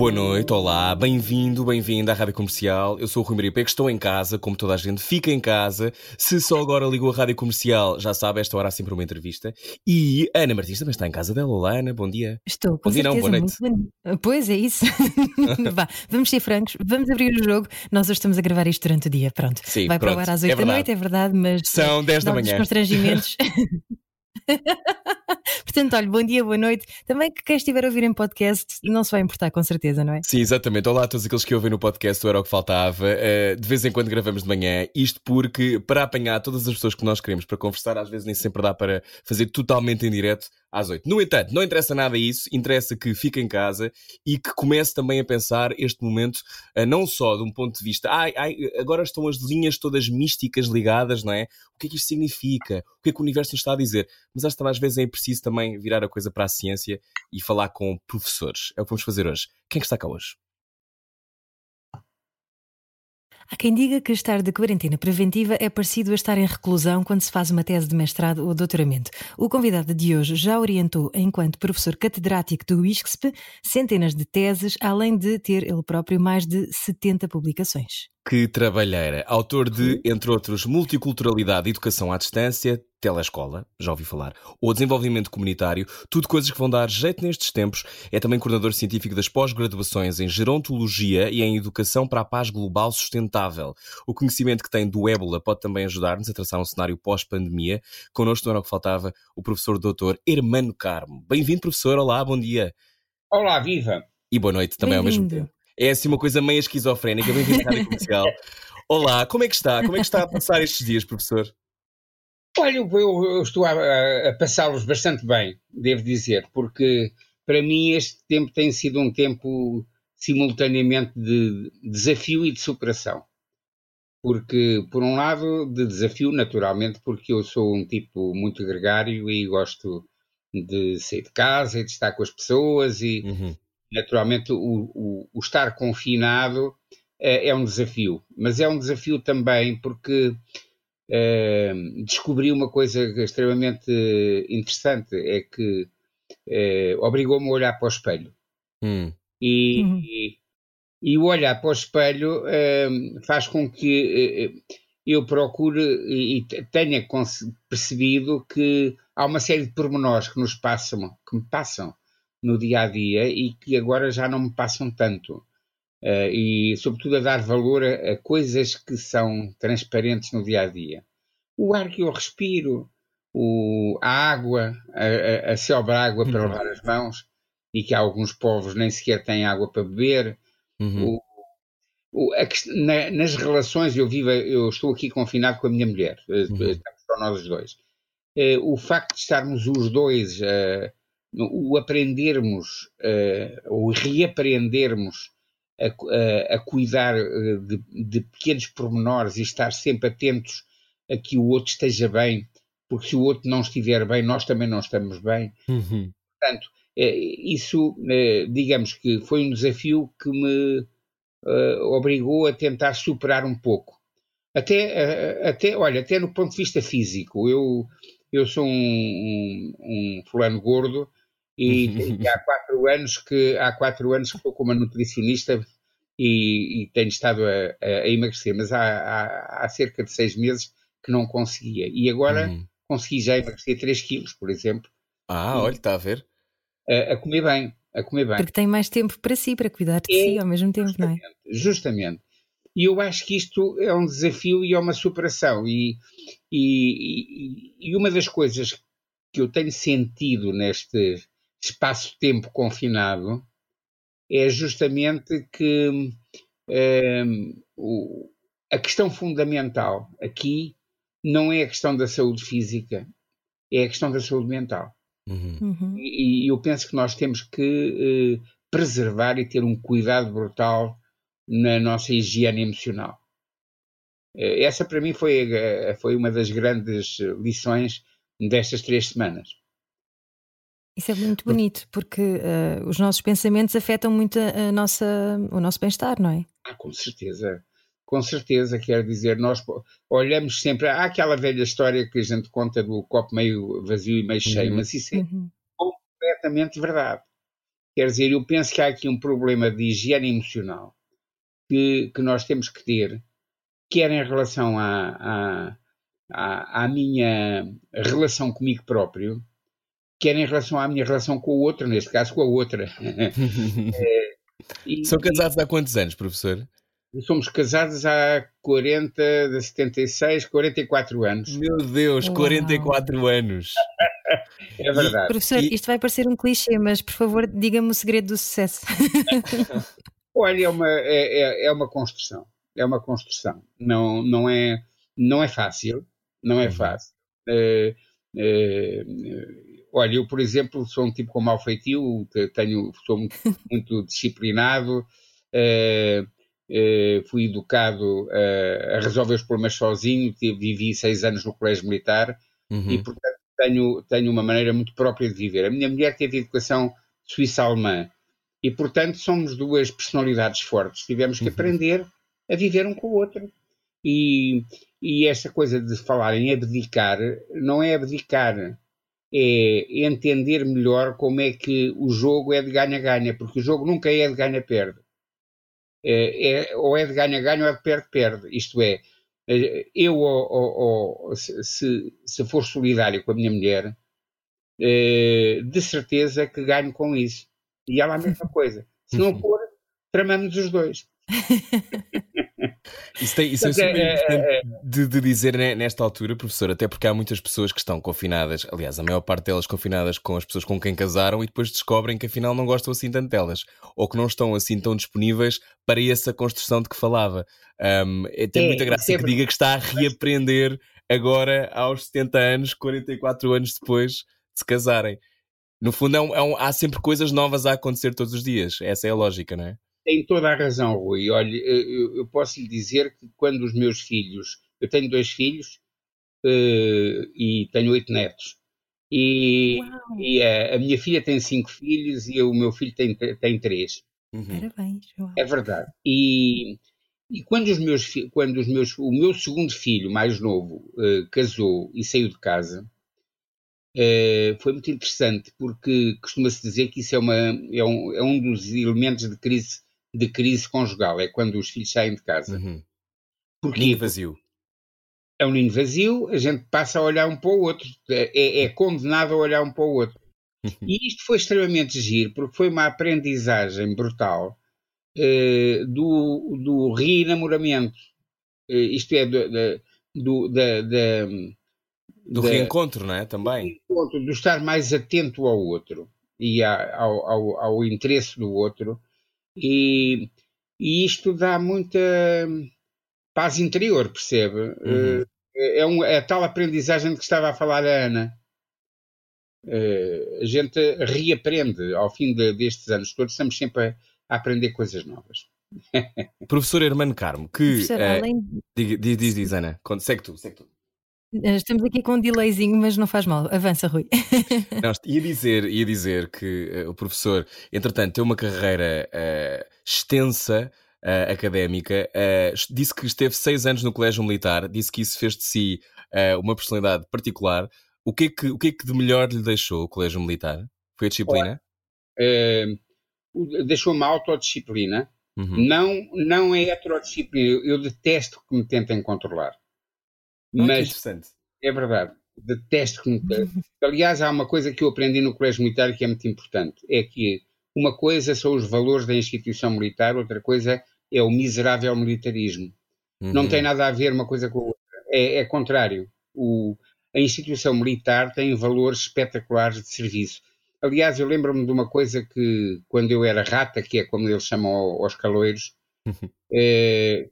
Boa noite, olá, bem-vindo, bem-vinda à Rádio Comercial. Eu sou o Rui Maria Peco, estou em casa, como toda a gente, fica em casa. Se só agora ligou a Rádio Comercial, já sabe, esta hora há sempre uma entrevista. E Ana Martins também está em casa dela. Olá, Ana, bom dia. Estou, com Bom dia, não, certeza, boa noite. bom. Pois é isso. Vá, vamos ser francos, vamos abrir o jogo. Nós hoje estamos a gravar isto durante o dia, pronto. Sim, Vai pronto, para o ar às é 8 da verdade. noite, é verdade, mas São 10 da manhã. constrangimentos. Portanto, olha, bom dia, boa noite. Também que quem estiver a ouvir em podcast não se vai importar, com certeza, não é? Sim, exatamente. Olá a todos aqueles que ouvem no podcast, Era o que Faltava. Uh, de vez em quando gravamos de manhã, isto porque, para apanhar todas as pessoas que nós queremos para conversar, às vezes nem sempre dá para fazer totalmente em direto às 8. No entanto, não interessa nada isso, interessa que fique em casa e que comece também a pensar este momento, uh, não só de um ponto de vista, ai, ai, agora estão as linhas todas místicas ligadas, não é? O que é que isto significa? O que é que o universo nos está a dizer? Mas acho que às vezes é preciso também virar a coisa para a ciência e falar com professores. É o que vamos fazer hoje. Quem é que está cá hoje? Há quem diga que estar de quarentena preventiva é parecido a estar em reclusão quando se faz uma tese de mestrado ou doutoramento. O convidado de hoje já orientou, enquanto professor catedrático do ISCSP, centenas de teses, além de ter ele próprio mais de 70 publicações. Que trabalheira. Autor de, entre outros, Multiculturalidade e Educação à Distância, Telescola, já ouvi falar, ou Desenvolvimento Comunitário, tudo coisas que vão dar jeito nestes tempos. É também coordenador científico das pós-graduações em Gerontologia e em Educação para a Paz Global Sustentável. O conhecimento que tem do ébola pode também ajudar-nos a traçar um cenário pós-pandemia. Connosco não era o que faltava, o professor doutor Hermano Carmo. Bem-vindo, professor. Olá, bom dia. Olá, viva! E boa noite também ao mesmo tempo. É assim uma coisa meio esquizofrénica. Bem-vindo à Rádio Comercial. Olá, como é que está? Como é que está a passar estes dias, professor? Olha, eu, eu estou a, a- a passá-los bastante bem, devo dizer, porque para mim este tempo tem sido um tempo simultaneamente de desafio e de superação. Porque, por um lado, de desafio, naturalmente, porque eu sou um tipo muito gregário e gosto de sair de casa e de estar com as pessoas e, Uhum. Naturalmente, o, o- o estar confinado é, é um desafio. Mas é um desafio também porque eh, descobri uma coisa extremamente interessante: é que eh, obrigou-me a olhar para o espelho. Hum. E, Uhum. e, e o olhar para o espelho faz com que eu procure e, e te- tenha percebido que há uma série de pormenores que nos passam, que me passam no dia a dia e que agora já não me passam tanto. Eh, e, sobretudo, a dar valor a, a coisas que são transparentes no dia a dia. O ar que eu respiro, o, a água, a, a, a sobra água para Uhum. lavar as mãos, e que alguns povos nem sequer têm água para beber. Uhum. O- o- a na- nas relações, eu vivo, eu estou aqui confinado com a minha mulher, eh, Uhum. estamos só nós os dois. Eh, o facto de estarmos os dois, no- o aprendermos, eh, ou reaprendermos a, a- a cuidar eh, de, de pequenos pormenores e estar sempre atentos a que o outro esteja bem, porque se o outro não estiver bem, nós também não estamos bem. Uhum. Portanto, eh, isso, digamos que foi um desafio que me obrigou a tentar superar um pouco. Até, até, olha, até no ponto de vista físico. Eu, eu sou um, um, um fulano gordo e, e há quatro anos que há quatro anos que estou com uma nutricionista e, e tenho estado a, a emagrecer, mas há, há, há cerca de seis meses que não conseguia. E agora Uhum. consegui já emagrecer 3 quilos, por exemplo, Ah, olha, está a ver? a, a comer bem, a comer bem. Porque tem mais tempo para si, para cuidar de É, si ao mesmo tempo, não é? Justamente. E eu acho que isto é um desafio e é uma superação. E, e, e- e uma das coisas que eu tenho sentido neste espaço-tempo confinado é justamente que hum, o- a questão fundamental aqui não é a questão da saúde física, é a questão da saúde mental. Uhum. Uhum. E, e eu penso que nós temos que eh, preservar e ter um cuidado brutal na nossa higiene emocional. Eh, Essa para mim foi, eh, foi uma das grandes lições destas três semanas. Isso é muito bonito, porque uh, os nossos pensamentos afetam muito a nossa, o nosso bem-estar, não é? Ah, com certeza. Com certeza, quer dizer, nós olhamos sempre. Há aquela velha história que a gente conta do copo meio vazio e meio cheio, uhum. mas isso é uhum. completamente verdade. Quer dizer, eu penso que há aqui um problema de higiene emocional que, que nós temos que ter, quer em relação à, à, à, à minha relação comigo próprio, quer em relação à minha relação com o outro, neste caso com a outra. é, e, São casados há quantos anos, professor? Somos casados há 40, de 76, 44 anos. Meu Deus, Uau. 44 anos. é verdade. Professor, e... isto vai parecer um clichê, mas por favor, diga-me o segredo do sucesso. Olha, é uma, é, é, é, uma construção. É uma construção. Não, não, é, não é fácil. Não é uhum. fácil. É, é, olha, eu, por exemplo, sou um tipo com mau feitio, tenho, sou muito, muito disciplinado. É, eh, fui educado uh, a resolver os problemas sozinho, vivi seis anos no colégio militar uhum. e, portanto, tenho, tenho uma maneira muito própria de viver. A minha mulher teve educação suíça-alemã e, portanto, somos duas personalidades fortes. Tivemos que uhum. aprender a viver um com o outro. E, e esta coisa de falar em abdicar, não é abdicar, é entender melhor como é que o jogo é de ganha-ganha, porque o jogo nunca é de ganha-perde é, é, ou é de ganha-ganha ou é de perde-perde. Isto é, eh, eu, ou, ou, se, se for solidário com a minha mulher, é, de certeza que ganho com isso. E ela a mesma coisa. Se não for, tramamos os dois. Isso, tem, isso é super é, importante é, é. de, de, dizer nesta altura, professor, até porque há muitas pessoas que estão confinadas, aliás, a maior parte delas confinadas com as pessoas com quem casaram e depois descobrem que afinal não gostam assim tanto delas, ou que não estão assim tão disponíveis para essa construção de que falava. Um, é, tem muita graça que diga que está a reaprender agora aos 70 anos, 44 anos depois de se casarem. No fundo, é um, é um, há sempre coisas novas a acontecer todos os dias. Essa é a lógica, não é? Tem toda a razão, Rui. Olha, eu, eu, posso lhe dizer que quando os meus filhos, eu tenho dois filhos uh, e tenho oito netos. E, e a, a, minha filha tem cinco filhos e o meu filho tem, tem três. Uhum. Parabéns, João. É verdade. E, e quando os meus quando os meus o meu segundo filho mais novo uh, casou e saiu de casa uh, foi muito interessante porque costuma-se dizer que isso é uma é um, é um dos elementos de crise de crise conjugal, é quando os filhos saem de casa. Uhum. Porquê? Ninho vazio. É um ninho vazio, a gente passa a olhar um para o outro, é, é condenado a olhar um para o outro. Uhum. E isto foi extremamente giro, porque foi uma aprendizagem brutal uh, do, do reenamoramento. Uh, isto é, do, do, da, da, do reencontro, não é? Também. Do, do estar mais atento ao outro e ao, ao, ao interesse do outro e, e isto dá muita paz interior, percebe? Uhum. Eh, é, um, é a tal aprendizagem de que estava a falar a Ana. Uh, a gente reaprende ao fim de, destes anos todos, estamos sempre a, a aprender coisas novas. Professor Hermano Carmo, que. Professor, uh, além... diz, diz, diz, Ana, segue tu, segue tu. Eh, estamos aqui com um delayzinho, mas não faz mal. Avança, Rui. não, ia, dizer, ia dizer que uh, o professor, entretanto, tem uma carreira uh, extensa, uh, académica. disse que esteve seis anos no Colégio Militar, disse que isso fez de si uma personalidade particular. O que, é que, o que é que de melhor lhe deixou o Colégio Militar? Foi a disciplina? deixou uma autodisciplina. Uhum. Não, não é heterodisciplina. Eu, eu detesto que me tentem controlar. Mas interessante. é verdade. Detesto que. Aliás, há uma coisa que eu aprendi no colégio militar que é muito importante. É que uma coisa são os valores da instituição militar, outra coisa é o miserável militarismo. Uhum. Não tem nada a ver uma coisa com a outra. É, é contrário. O, a instituição militar tem valores espetaculares de serviço. Aliás, eu lembro-me de uma coisa que, quando eu era rata, que é como eles chamam aos caloeiros, é,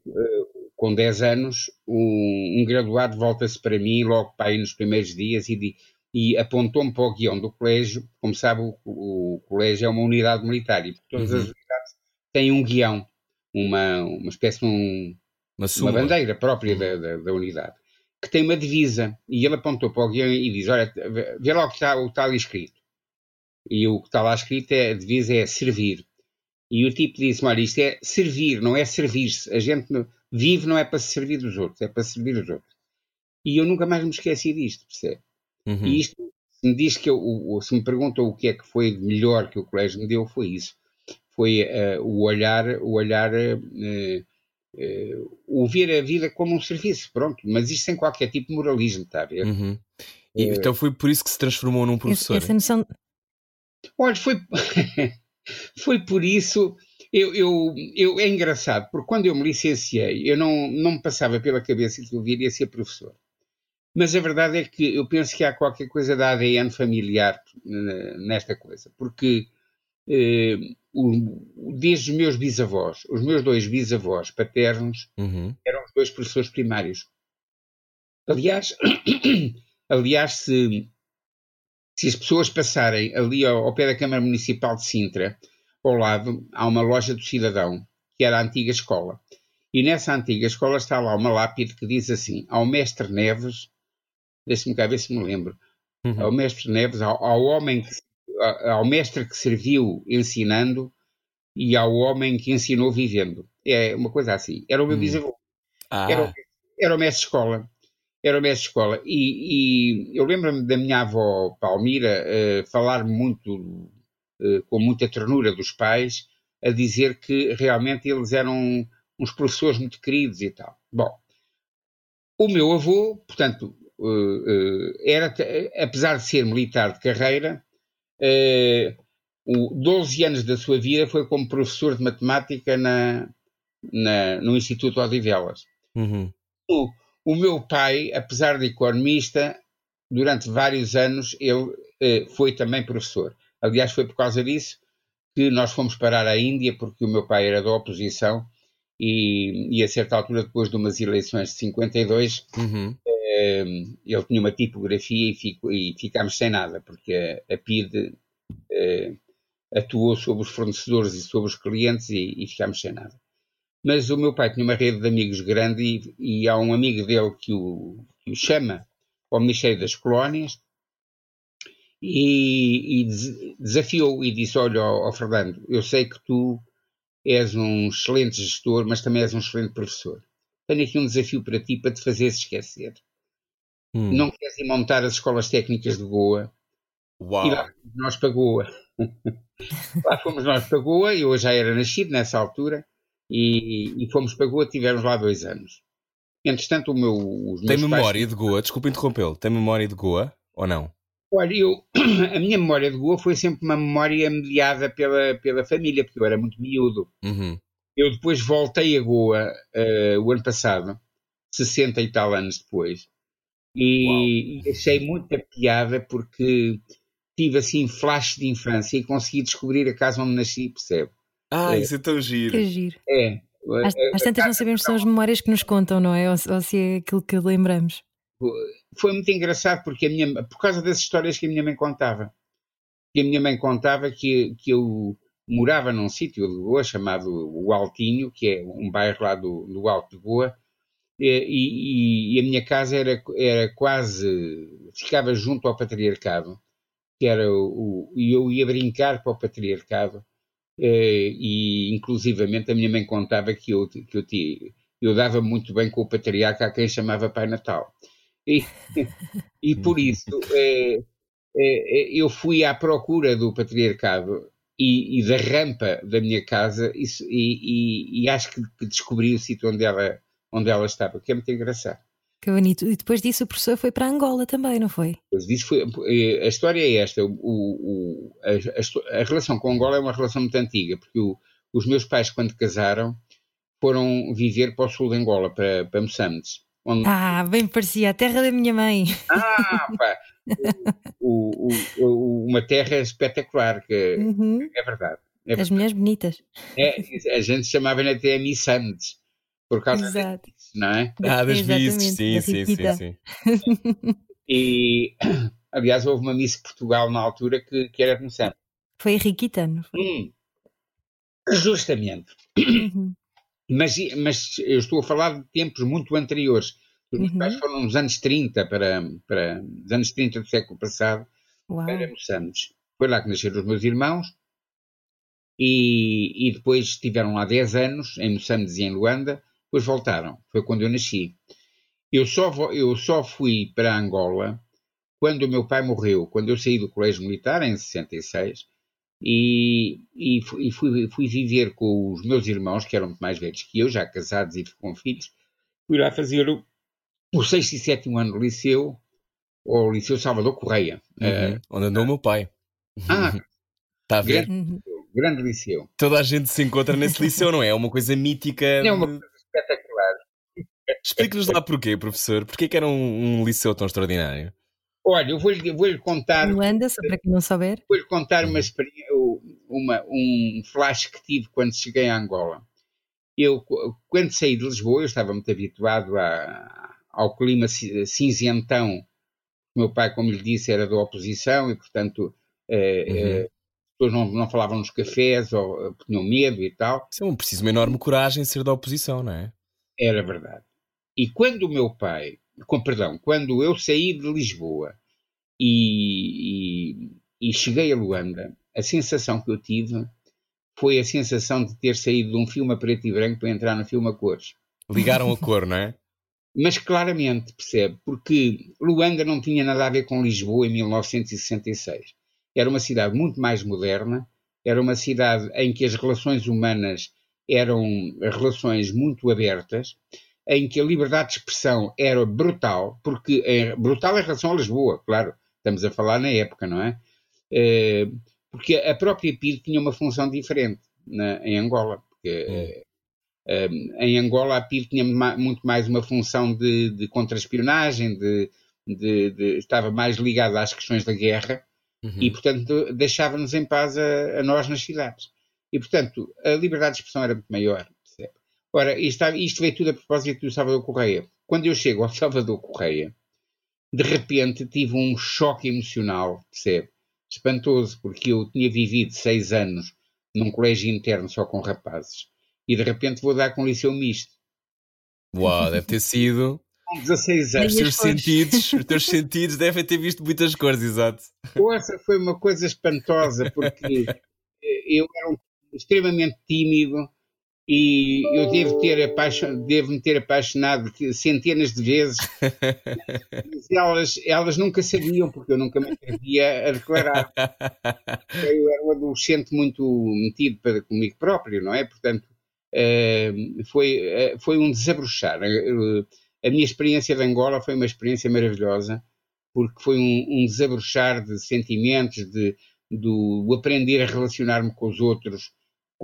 com 10 anos, um, um graduado volta-se para mim, logo para aí nos primeiros dias, e, e apontou-me para o guião do colégio. Como sabe, o, o, colégio é uma unidade militar e todas uhum. as unidades têm um guião, uma, uma espécie de um, uma, uma bandeira própria uhum. da, da, da, unidade. que tem uma divisa. E ele apontou para o guião e diz: Olha, vê lá o que está, o que está ali escrito. E o que está lá escrito é: a divisa é servir. E o tipo disse: Olha, isto é servir, não é servir-se. A gente vive não é para se servir dos outros, é para servir os outros. E eu nunca mais me esqueci disto, percebe? Uhum. E isto, se me diz que eu, se me perguntam o que é que foi de melhor que o colégio me deu, foi isso. Foi uh, o olhar, o olhar, uh, uh, o ver a vida como um serviço, pronto, mas isto sem qualquer tipo de moralismo, está a ver? Uhum. E, então foi por isso que se transformou num professor. Essa noção... Olha, foi, foi por isso. Eu, eu, eu, é engraçado, porque quando eu me licenciei, eu não, não me passava pela cabeça que eu viria ser professor. Mas a verdade é que eu penso que há qualquer coisa da ADN familiar nesta coisa, porque eh, o, desde os meus bisavós, os meus dois bisavós paternos uhum. eram os dois professores primários. Aliás, aliás se, se as pessoas passarem ali ao, ao, pé da Câmara Municipal de Sintra, ao lado há uma loja do cidadão, que era a antiga escola. E nessa antiga escola está lá uma lápide que diz assim: ao mestre Neves, deixe-me cá ver se me lembro, uhum. ao mestre Neves, ao, ao homem que, ao mestre que serviu ensinando e ao homem que ensinou vivendo. É uma coisa assim. Era o meu uhum. bisavô. Ah. Era, era o mestre de escola. Era o mestre de escola. E, e eu lembro-me da minha avó Palmira uh, falar muito, com muita ternura dos pais, a dizer que realmente eles eram uns professores muito queridos e tal. Bom, o meu avô, portanto, uh, era, apesar de ser militar de carreira, uh, 12 anos da sua vida foi como professor de matemática na, na no Instituto Odivelas. Uhum. O, o, meu pai, apesar de economista, durante vários anos ele foi também professor. Aliás, foi por causa disso que nós fomos parar à Índia, porque o meu pai era da oposição e, e a certa altura, depois de umas eleições de 52, uhum. eh, ele tinha uma tipografia e, fico, e ficámos sem nada, porque a, a PID eh, atuou sobre os fornecedores e sobre os clientes e, e ficámos sem nada. Mas o meu pai tinha uma rede de amigos grande e, e há um amigo dele que o, que o chama ao Ministério das Colónias e, e desafiou e disse: Olha, ó Fernando, eu sei que tu és um excelente gestor, mas também és um excelente professor. Tenho aqui um desafio para ti para te fazeres esquecer. Hum. Não queres ir montar as escolas técnicas de Goa? Uau. E lá fomos nós para Goa. lá fomos nós para Goa, eu já era nascido nessa altura, e, e fomos para Goa, tivemos lá dois anos. Entretanto, o meu. Tem memória pais... de Goa? Desculpa interrompê-lo. Tem memória de Goa ou não? Olha, eu, a minha memória de Goa foi sempre uma memória mediada pela, pela família, porque eu era muito miúdo. Uhum. Eu depois voltei a Goa uh, o ano passado, 60 e tal anos depois, e, e achei muita piada porque tive assim flash de infância e consegui descobrir a casa onde nasci, percebe? Ah, é. isso é tão giro. Que giro. É. Às, às tantas não sabemos se são as memórias que nos contam, não é? Ou, ou se é aquilo que lembramos foi muito engraçado porque a minha, por causa das histórias que a minha mãe contava. Que a minha mãe contava que, que eu morava num sítio de Goa chamado o Altinho, que é um bairro lá do, do Alto de Goa, e, e, e, a minha casa era, era quase, ficava junto ao patriarcado, que era o, e eu ia brincar para o patriarcado, e inclusivamente a minha mãe contava que eu, que eu, eu dava muito bem com o patriarca a quem chamava Pai Natal. E, e por isso é, é, é, eu fui à procura do patriarcado e, e da rampa da minha casa e, e, e, acho que, descobri o sítio onde ela, onde ela estava, que é muito engraçado. Que bonito. E depois disso o professor foi para Angola também, não foi? Depois disso foi, a história é esta. O, o, a, a, a, relação com Angola é uma relação muito antiga, porque o, os meus pais, quando casaram, foram viver para o sul de Angola, para, para Moçambique. Onde... Ah, bem parecia, a terra da minha mãe. Ah, pá! o, o, o, uma terra espetacular, que uhum. é verdade. É As mulheres bonitas. É, a gente chamava-lhe até Missandes, por causa Exato. disso, não é? Ah, das misses, sim, sim, sim, sim. E, aliás, houve uma Miss Portugal na altura que, que era de Moçambique. Foi a Riquita, não foi? Hum. Justamente. Uhum. Mas, mas eu estou a falar de tempos muito anteriores. Os meus pais uhum. foram nos anos 30 para, para os anos 30 do século passado Uau. para Moçambique. Foi lá que nasceram os meus irmãos e, e depois estiveram lá 10 anos em Moçambique e em Luanda, depois voltaram. Foi quando eu nasci. Eu só, eu só fui para Angola quando o meu pai morreu, quando eu saí do colégio militar em 66 e, e, fui, fui, fui, viver com os meus irmãos, que eram muito mais velhos que eu, já casados e com filhos, fui lá fazer o, o sexto e sétimo ano do liceu, ou Liceu Salvador Correia. Uhum. Uh, onde andou o meu pai. Ah, está a ver? Grande, grande, liceu. Toda a gente se encontra nesse liceu, não é? É uma coisa mítica. É uma coisa espetacular. Explique-nos lá porquê, professor. Porquê que era um, um liceu tão extraordinário? Olha, eu vou-lhe vou contar. Luanda, só para quem não souber. Vou-lhe contar uma, uma, um flash que tive quando cheguei a Angola. Eu, quando saí de Lisboa, eu estava muito habituado a, ao clima cinzentão. Meu pai, como lhe disse, era da oposição e, portanto, eh, uhum. eh, pessoas não, não falavam nos cafés ou tinham medo e tal. Isso é um preciso uma enorme coragem ser da oposição, não é? Era verdade. E quando o meu pai, com perdão, quando eu saí de Lisboa e, e, e cheguei a Luanda, a sensação que eu tive foi a sensação de ter saído de um filme a preto e branco para entrar no filme a cores. Ligaram a cor, não é? Mas claramente, percebe, porque Luanda não tinha nada a ver com Lisboa em 1966. Era uma cidade muito mais moderna, era uma cidade em que as relações humanas eram relações muito abertas, em que a liberdade de expressão era brutal, porque é brutal em relação a Lisboa, claro, estamos a falar na época, não é? é porque a própria PID tinha uma função diferente na, em Angola, porque hum. é, em Angola a PID tinha muito mais uma função de, de contra-espionagem, de, de, de, estava mais ligada às questões da guerra, Uhum. E, portanto, deixava-nos em paz a, a, nós nas cidades. E, portanto, a liberdade de expressão era muito maior. Ora, isto, isto veio tudo a propósito do Salvador Correia. Quando eu chego ao Salvador Correia, de repente tive um choque emocional, percebe? Espantoso, porque eu tinha vivido seis anos num colégio interno só com rapazes e de repente vou dar com um liceu misto. Uau, deve ter sido com 16 anos. Os teus, sentidos, os teus sentidos devem ter visto muitas cores, exato. Essa foi uma coisa espantosa, porque eu era um, extremamente tímido e eu devo, ter apaixon... devo me ter apaixonado centenas de vezes. Mas elas, elas nunca sabiam, porque eu nunca me atrevia a declarar. Eu era um adolescente muito metido para comigo próprio, não é? Portanto, eh, foi, eh, foi um desabrochar. Eh, a minha experiência de Angola foi uma experiência maravilhosa, porque foi um, um desabrochar de sentimentos, de, do aprender a relacionar-me com os outros,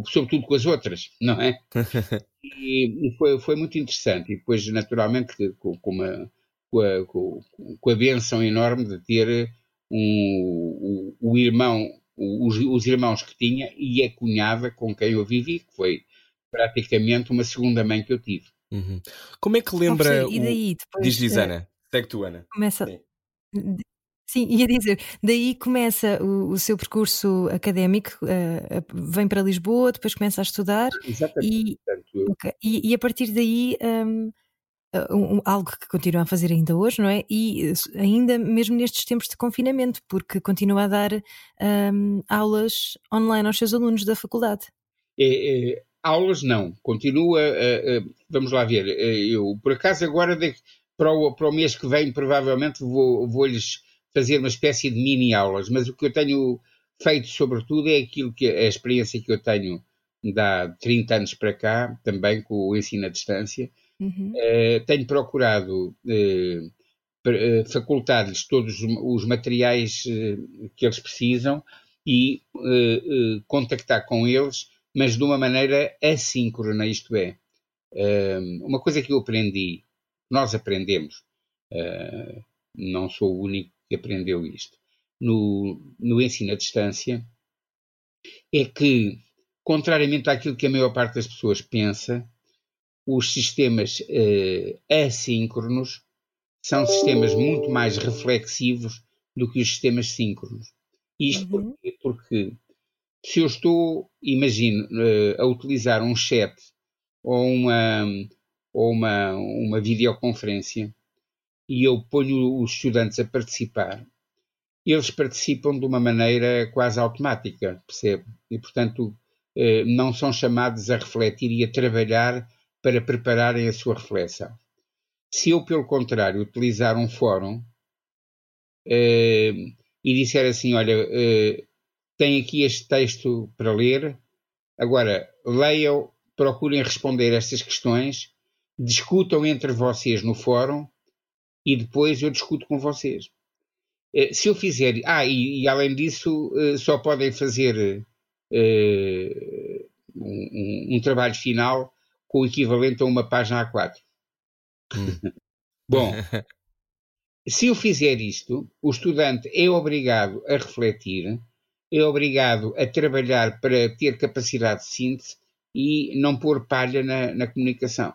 sobretudo com as outras, não é? e, e foi, foi, muito interessante. E depois, naturalmente, com, com, uma, com, a, com, com a benção enorme de ter um, o, o irmão, os, os, irmãos que tinha e a cunhada com quem eu vivi, que foi praticamente uma segunda mãe que eu tive. Uhum. Como é que lembra. e daí, depois, Diz, diz Ana. Segue tu, Ana. Começa. Sim. Sim, ia dizer, daí começa o, o seu percurso académico, uh, vem para Lisboa, depois começa a estudar Exatamente. E, okay, e, e, a partir daí um, um, algo que continua a fazer ainda hoje, não é? E ainda mesmo nestes tempos de confinamento, porque continua a dar um, aulas online aos seus alunos da faculdade. É, é, aulas não, continua, vamos lá ver, eu por acaso agora de, para, o, para o mês que vem provavelmente vou, vou-lhes fazer uma espécie de mini aulas, mas o que eu tenho feito sobretudo é aquilo que a experiência que eu tenho há 30 anos para cá, também com o ensino à distância, uhum. tenho procurado facultar-lhes todos os materiais que eles precisam e contactar com eles mas de uma maneira assíncrona, isto é, uma coisa que eu aprendi, nós aprendemos, não sou o único que aprendeu isto, no, no ensino à distância, é que, contrariamente àquilo que a maior parte das pessoas pensa, os sistemas uh, assíncronos são sistemas muito mais reflexivos do que os sistemas síncronos. Isto uhum. porque, porque se eu estou, imagino, uh, a utilizar um chat ou uma, ou uma, uma videoconferência e eu ponho os estudantes a participar, eles participam de uma maneira quase automática, percebe? E, portanto, eh, não são chamados a refletir e a trabalhar para prepararem a sua reflexão. Se eu, pelo contrário, utilizar um fórum eh, e disser assim: olha, eh, tem aqui este texto para ler, agora leiam, procurem responder estas questões, discutam entre vocês no fórum e depois eu discuto com vocês. Eh, se eu fizer. Ah, e, e além disso, eh, só podem fazer uh, um, um, trabalho final com o equivalente a uma página A4. Hum. Bom, se eu fizer isto, o estudante é obrigado a refletir, é obrigado a trabalhar para ter capacidade de síntese e não pôr palha na, na comunicação.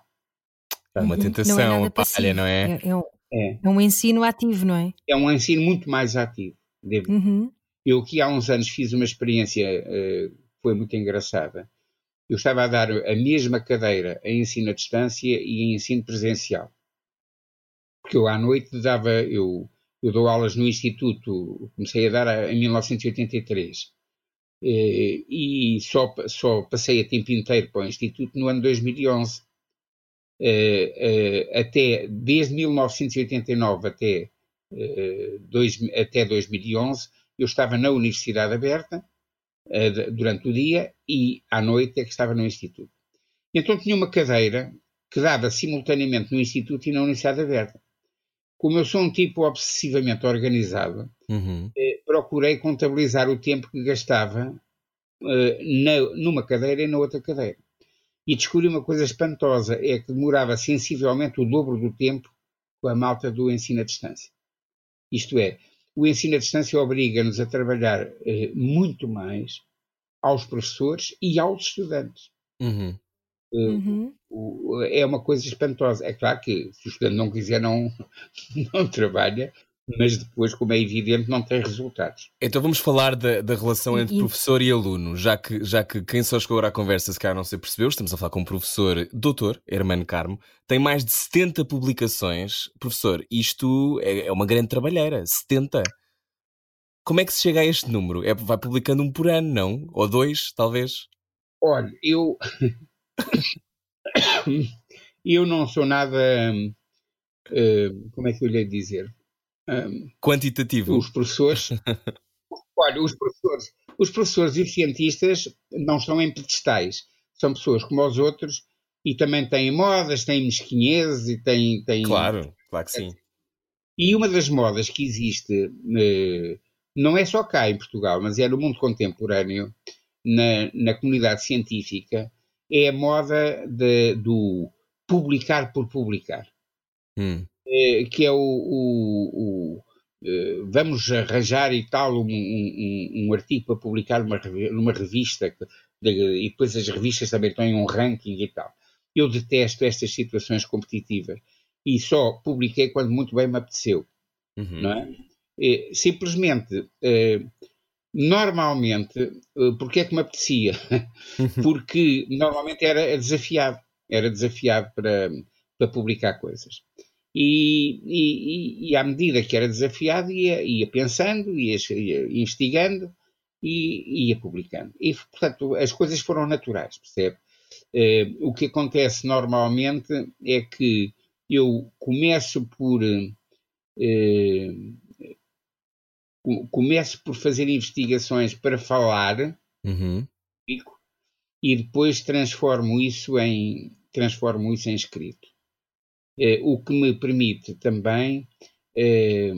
É uma tentação, não é palha, não é? É, é, um, é? é, um, ensino ativo, não é? É um ensino muito mais ativo. Devo. Uhum. Eu aqui há uns anos fiz uma experiência uh, foi muito engraçada. Eu estava a dar a mesma cadeira em ensino à distância e em ensino presencial. Porque eu à noite dava, eu, eu dou aulas no Instituto, comecei a dar em 1983. Eh, e só, só passei a tempo inteiro para o Instituto no ano 2011. Eh, eh, até, desde 1989 até, dois, até 2011, eu estava na Universidade Aberta, durante o dia, e à noite é que estava no Instituto. Então tinha uma cadeira que dava simultaneamente no Instituto e na Universidade Aberta. Como eu sou um tipo obsessivamente organizado, uhum. procurei contabilizar o tempo que gastava na, numa cadeira e na outra cadeira. E descobri uma coisa espantosa: é que demorava sensivelmente o dobro do tempo com a malta do ensino à distância. Isto é, o ensino à distância obriga-nos a trabalhar eh, muito mais aos professores e aos estudantes. Uhum. Uh, uhum. é uma coisa espantosa. É claro que se o estudante não quiser, não, não trabalha, mas depois, como é evidente, não tem resultados. Então vamos falar da, da relação entre e... professor e aluno, já que, já que quem só chegou agora à conversa se calhar não se percebeu, estamos a falar com o professor doutor Hermano Carmo, tem mais de 70 publicações. Professor, isto é, é uma grande trabalheira, 70. Como é que se chega a este número? É, vai publicando um por ano, não? Ou dois, talvez? Olha, eu... eu não sou nada... Uh, como é que eu lhe ia dizer? Um, quantitativo. Os professores, olha, os professores, os professores e os cientistas não estão em pedestais, são pessoas como os outros e também têm modas, têm mesquinhez e têm, têm. Claro, claro que sim. E uma das modas que existe, eh, não é só cá em Portugal, mas é no mundo contemporâneo, na, na comunidade científica, é a moda de, do publicar por publicar. Hum. Eh, que é o, o, o eh, vamos arranjar e tal um, um, um artigo para publicar numa, numa revista de, e depois as revistas também têm um ranking e tal. Eu detesto estas situações competitivas e só publiquei quando muito bem me apeteceu. Uhum. Não é? é simplesmente, é, normalmente, porque é que me apetecia? porque normalmente era desafiado, era desafiado para, para publicar coisas. E, e, e, à medida que era desafiado, ia, ia pensando, ia, ia, investigando e ia publicando. E, portanto, as coisas foram naturais, percebe? Eh, o que acontece normalmente é que eu começo por. Eh, começo por fazer investigações para falar uhum. e depois transformo isso em transformo isso em escrito eh, o que me permite também eh,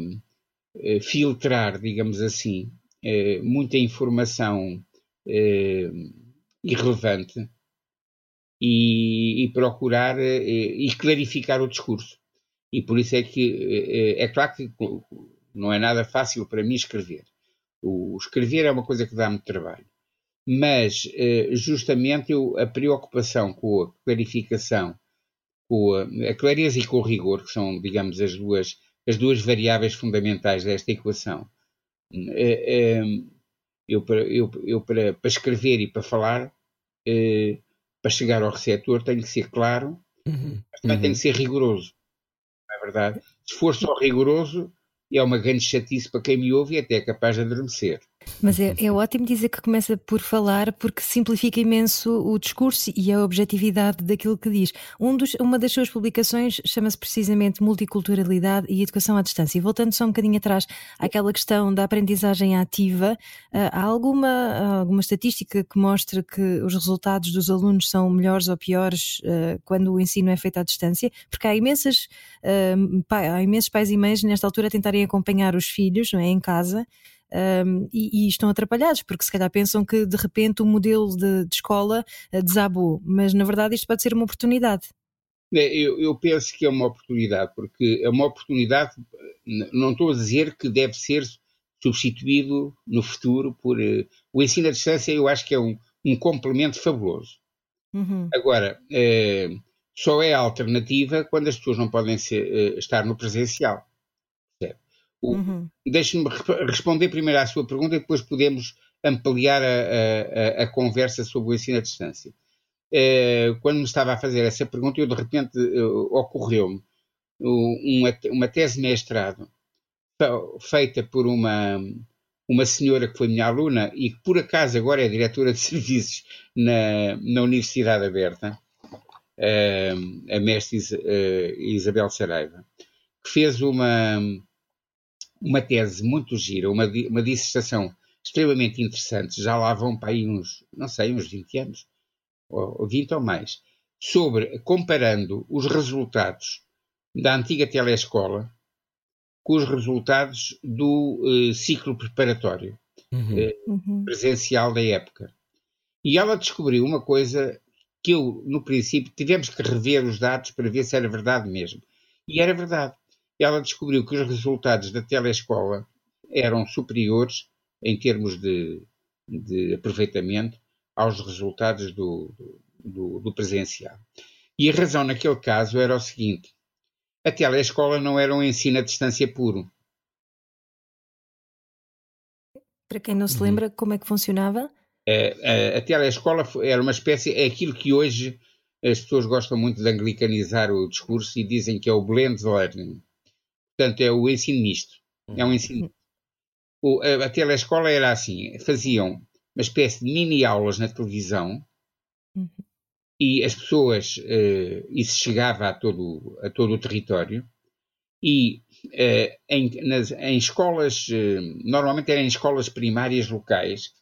eh, filtrar, digamos assim, muita informação irrelevante e, e procurar e clarificar o discurso. E por isso é que é claro que não é nada fácil para mim escrever. O escrever é uma coisa que dá-me trabalho. Mas justamente eu, a preocupação com a clarificação com a, clareza e com o rigor, que são, digamos, as duas, as duas variáveis fundamentais desta equação. É, é, eu, para, eu, eu para, para, escrever e para falar, é, para chegar ao receptor, tenho que ser claro Uhum. Mas também uhum. tem que ser rigoroso. Não é verdade? Se for só rigoroso, é uma grande chatice para quem me ouve e até é capaz de adormecer. Mas é, é, ótimo dizer que começa por falar, porque simplifica imenso o discurso e a objetividade daquilo que diz. Um dos, uma das suas publicações chama-se precisamente Multiculturalidade e Educação à Distância. E voltando só um bocadinho atrás àquela questão da aprendizagem ativa, ah, há alguma, alguma estatística que mostra que os resultados dos alunos são melhores ou piores uh, quando o ensino é feito à distância? Porque há, imensas, uh, há imensos pais e mães nesta altura a tentarem acompanhar os filhos é, em casa um, e, e, estão atrapalhados, porque se calhar pensam que de repente o modelo de, de escola uh, desabou, mas na verdade isto pode ser uma oportunidade. É, eu, eu, penso que é uma oportunidade, porque é uma oportunidade, não estou a dizer que deve ser substituído no futuro por. Uh, o ensino à distância, eu acho que é um, um complemento fabuloso. Uhum. Agora, uh, só é alternativa quando as pessoas não podem ser, estar no presencial. Uhum. Deixe-me responder primeiro à sua pergunta e depois podemos ampliar a, a, a conversa sobre o ensino à distância. É, quando me estava a fazer essa pergunta, eu de repente uh, ocorreu-me uma, uma tese de mestrado feita por uma, uma senhora que foi minha aluna e que por acaso agora é diretora de serviços na, na Universidade Aberta, uh, a mestre Isabel Saraiva, que fez uma, uma tese muito gira, uma, uma dissertação extremamente interessante, já lá vão para aí uns, não sei, uns 20 anos, ou, ou 20 ou mais, sobre, comparando os resultados da antiga telescola com os resultados do uh, ciclo preparatório uh, presencial da época. E ela descobriu uma coisa que eu, no princípio, tivemos que rever os dados para ver se era verdade mesmo. E era verdade ela descobriu que os resultados da telescola eram superiores em termos de, de aproveitamento aos resultados do, do, do, presencial. E a razão naquele caso era o seguinte: a telescola não era um ensino à distância puro. Para quem não se uhum. lembra, como é que funcionava? A, a, a telescola era uma espécie, é aquilo que hoje as pessoas gostam muito de anglicanizar o discurso e dizem que é o blend learning. Portanto, é o ensino misto. É um ensino. O, a, a telescola era assim: faziam uma espécie de mini aulas na televisão uhum. e as pessoas. Uh, isso chegava a todo, a todo o território. E uh, em, nas, em escolas, uh, normalmente eram escolas primárias locais,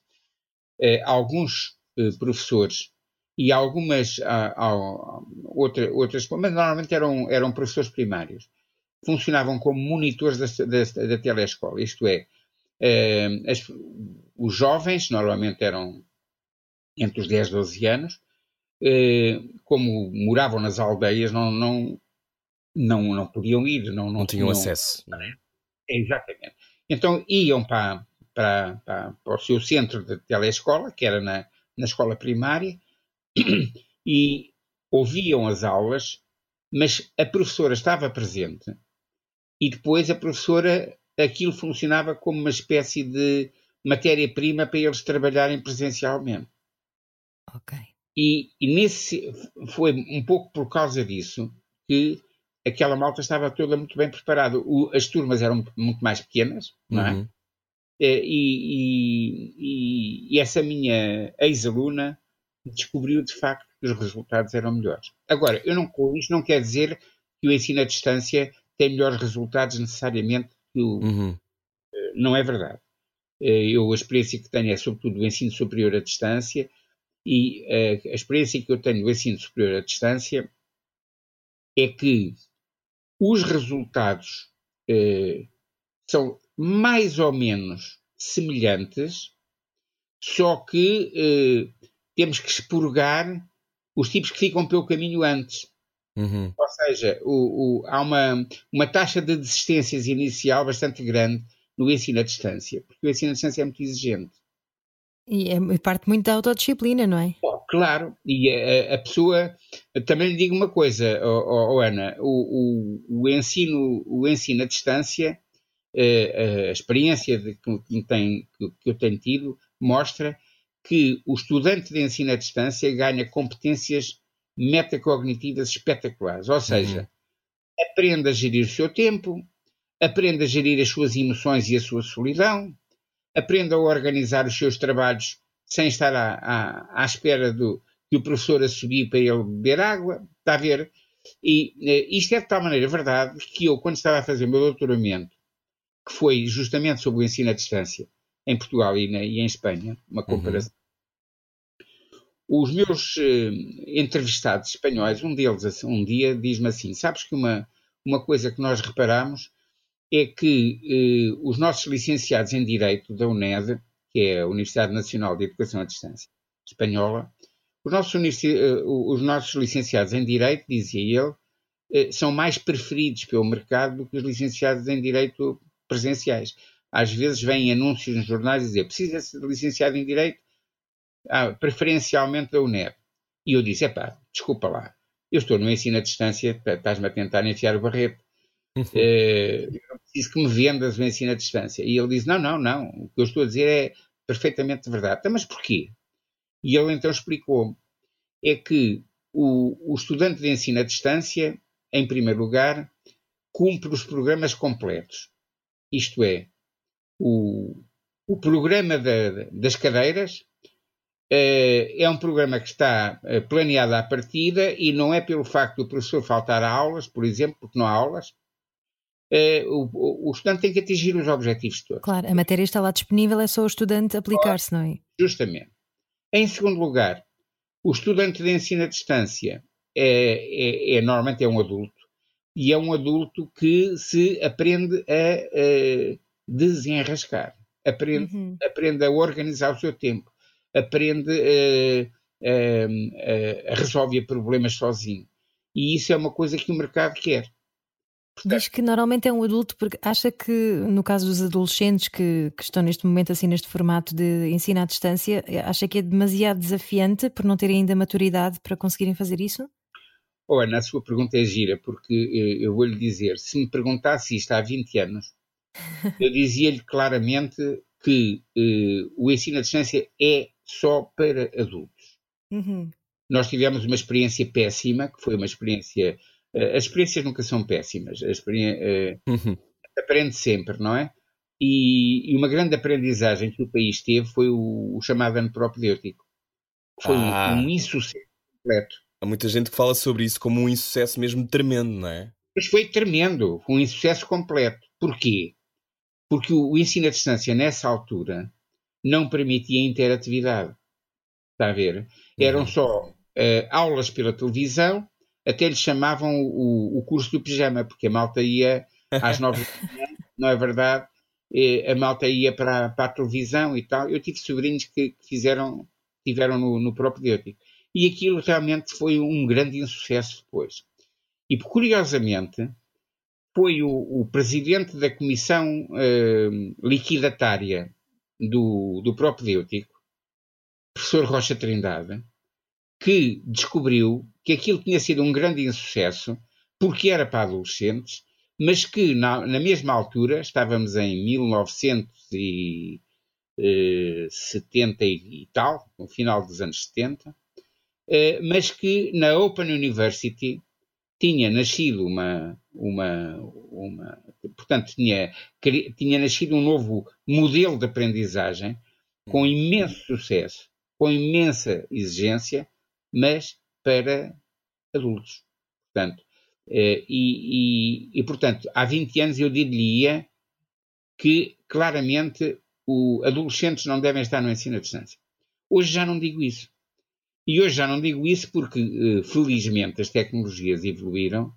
alguns professores e algumas outra, outras, mas normalmente eram, eram professores primários funcionavam como monitores da, da, da telescola, isto é, eh, as, os jovens, normalmente eram entre os 10 e 12 anos, eh, como moravam nas aldeias, não, não, não, não podiam ir, não, não, não tinham, tinham, acesso. Não é? Exatamente. Então iam para, para, para, para, o seu centro de telescola, que era na, na escola primária, e ouviam as aulas, mas a professora estava presente e depois a professora, aquilo funcionava como uma espécie de matéria-prima para eles trabalharem presencialmente. Ok. E, e, nesse, foi um pouco por causa disso que aquela malta estava toda muito bem preparada. O, as turmas eram muito, mais pequenas, não é? Uhum. Eh, e, e, e, essa minha ex-aluna descobriu de facto que os resultados eram melhores. Agora, eu não, isto não quer dizer que o ensino à distância tem melhores resultados necessariamente que o. Uhum. Eh, não é verdade. Eh, eu, a experiência que tenho é sobretudo do ensino superior à distância e eh, a experiência que eu tenho do ensino superior à distância é que os resultados são mais ou menos semelhantes, só que temos que expurgar os tipos que ficam pelo caminho antes. Uhum. Ou seja, o, o, há uma, uma taxa de desistências inicial bastante grande no ensino à distância, porque o ensino à distância é muito exigente. E é parte muito da autodisciplina, não é? Claro, e a, a, pessoa. Também lhe digo uma coisa, oh, oh, Ana: o, o, o, ensino, o ensino à distância, a, eh, a experiência de, que, tem, que, que eu tenho tido, mostra que o estudante de ensino à distância ganha competências metacognitivas espetaculares. Ou seja, uhum. aprende a gerir o seu tempo, aprende a gerir as suas emoções e a sua solidão, aprende a organizar os seus trabalhos sem estar à, à, à espera do, que o professor a subir para ele beber água. Está a ver? E eh, isto é de tal maneira verdade que eu, quando estava a fazer o meu doutoramento, que foi justamente sobre o ensino à distância, em Portugal e, na, e em Espanha, uma uhum. comparação. Os meus eh, entrevistados espanhóis, um deles assim, um dia diz-me assim: Sabes que uma, uma coisa que nós reparamos é que eh, os nossos licenciados em Direito da UNED, que é a Universidade Nacional de Educação à Distância Espanhola, os nossos, eh, os nossos licenciados em Direito, dizia ele, eh, são mais preferidos pelo mercado do que os licenciados em Direito presenciais. Às vezes vêm anúncios nos jornais dizer precisa ser licenciado em Direito, ah, preferencialmente da UNED. E eu disse, epá, desculpa lá, eu estou no ensino à distância, estás-me a tentar enfiar o barreto. Uhum. Uh, eu preciso que me vendas o ensino à distância. E ele diz, não, não, não, o que eu estou a dizer é perfeitamente verdade. Então, mas porquê? E ele então explicou é que o, o estudante de ensino à distância, em primeiro lugar, cumpre os programas completos. Isto é, o, o programa da, das cadeiras é, é um programa que está eh, planeado à partida e não é pelo facto do professor faltar a aulas, por exemplo, porque não há aulas, é, o, o, estudante tem que atingir os objetivos todos. Claro, a matéria está lá disponível, é só o estudante aplicar-se, não é? Justamente. Em segundo lugar, o estudante de ensino à distância é, é, é, normalmente é um adulto e é um adulto que se aprende a, a desenrascar, aprende, uhum. aprende a organizar o seu tempo, aprende a, a, a resolver problemas sozinho. E isso é uma coisa que o mercado quer. Diz que normalmente é um adulto porque acha que, no caso dos adolescentes que, que, estão neste momento assim neste formato de ensino à distância, acha que é demasiado desafiante por não terem ainda maturidade para conseguirem fazer isso? Oh, Ana, a sua pergunta é gira, porque eh, eu vou-lhe dizer, se me perguntasse isto há 20 anos, eu dizia-lhe claramente que eh, o ensino à distância é só para adultos. Uhum. Nós tivemos uma experiência péssima, que foi uma experiência Uh, as experiências nunca são péssimas. A experiência, uh, uhum. Aprende sempre, não é? E, e, uma grande aprendizagem que o país teve foi o, o chamado ano propedêutico. Foi ah. um, um insucesso completo. Há muita gente que fala sobre isso como um insucesso mesmo tremendo, não é? Mas foi tremendo, foi um insucesso completo. Porquê? Porque o, o ensino à distância, nessa altura, não permitia interatividade. Está a ver? Eram uhum. só uh, aulas pela televisão até lhe chamavam o, o curso do pijama, porque a malta ia às nove da manhã, não é verdade? A malta ia para, para, a televisão e tal. Eu tive sobrinhos que, que fizeram, tiveram no, no propedêutico. E aquilo realmente foi um grande insucesso depois. E curiosamente, foi o, o presidente da comissão eh, liquidatária do, do propedêutico, professor Rocha Trindade, que descobriu que aquilo tinha sido um grande insucesso porque era para adolescentes, mas que na, na mesma altura, estávamos em 1970 eh, e tal, no final dos anos 70, eh, mas que na Open University tinha nascido uma, uma, uma portanto, tinha, tinha nascido um novo modelo de aprendizagem com imenso sucesso, com imensa exigência, mas para adultos. Portanto, eh, e, e, e, portanto, há 20 anos eu diria que claramente os adolescentes não devem estar no ensino à distância. Hoje já não digo isso. E hoje já não digo isso porque, eh, felizmente, as tecnologias evoluíram.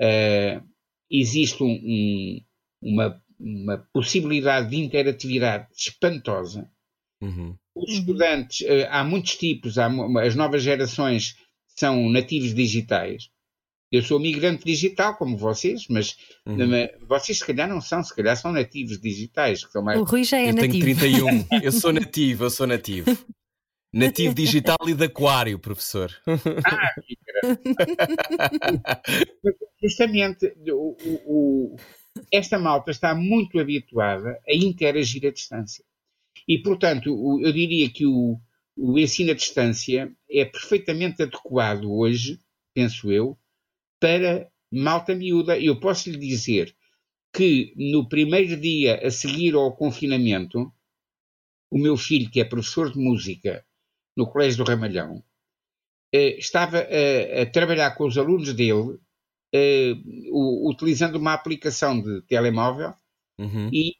Uh, existe um, um, uma, uma, possibilidade de interatividade espantosa. Uhum. Os estudantes, uh, há muitos tipos, há, as novas gerações são nativos digitais. Eu sou migrante digital, como vocês, mas uhum. vocês se calhar não são, se calhar são nativos digitais. Que são mais... O Rui já é eu nativo. Eu tenho 31, eu sou nativo, eu sou nativo. Nativo digital e de aquário, professor. Ah, que Justamente, o, o, esta malta está muito habituada a interagir à distância. E, portanto, eu diria que o, o ensino à distância é perfeitamente adequado hoje, penso eu, para malta miúda. Eu posso lhe dizer que no primeiro dia a seguir ao confinamento, o meu filho, que é professor de música no Colégio do Ramalhão, eh, estava a, a, trabalhar com os alunos dele, eh, utilizando uma aplicação de telemóvel uhum. e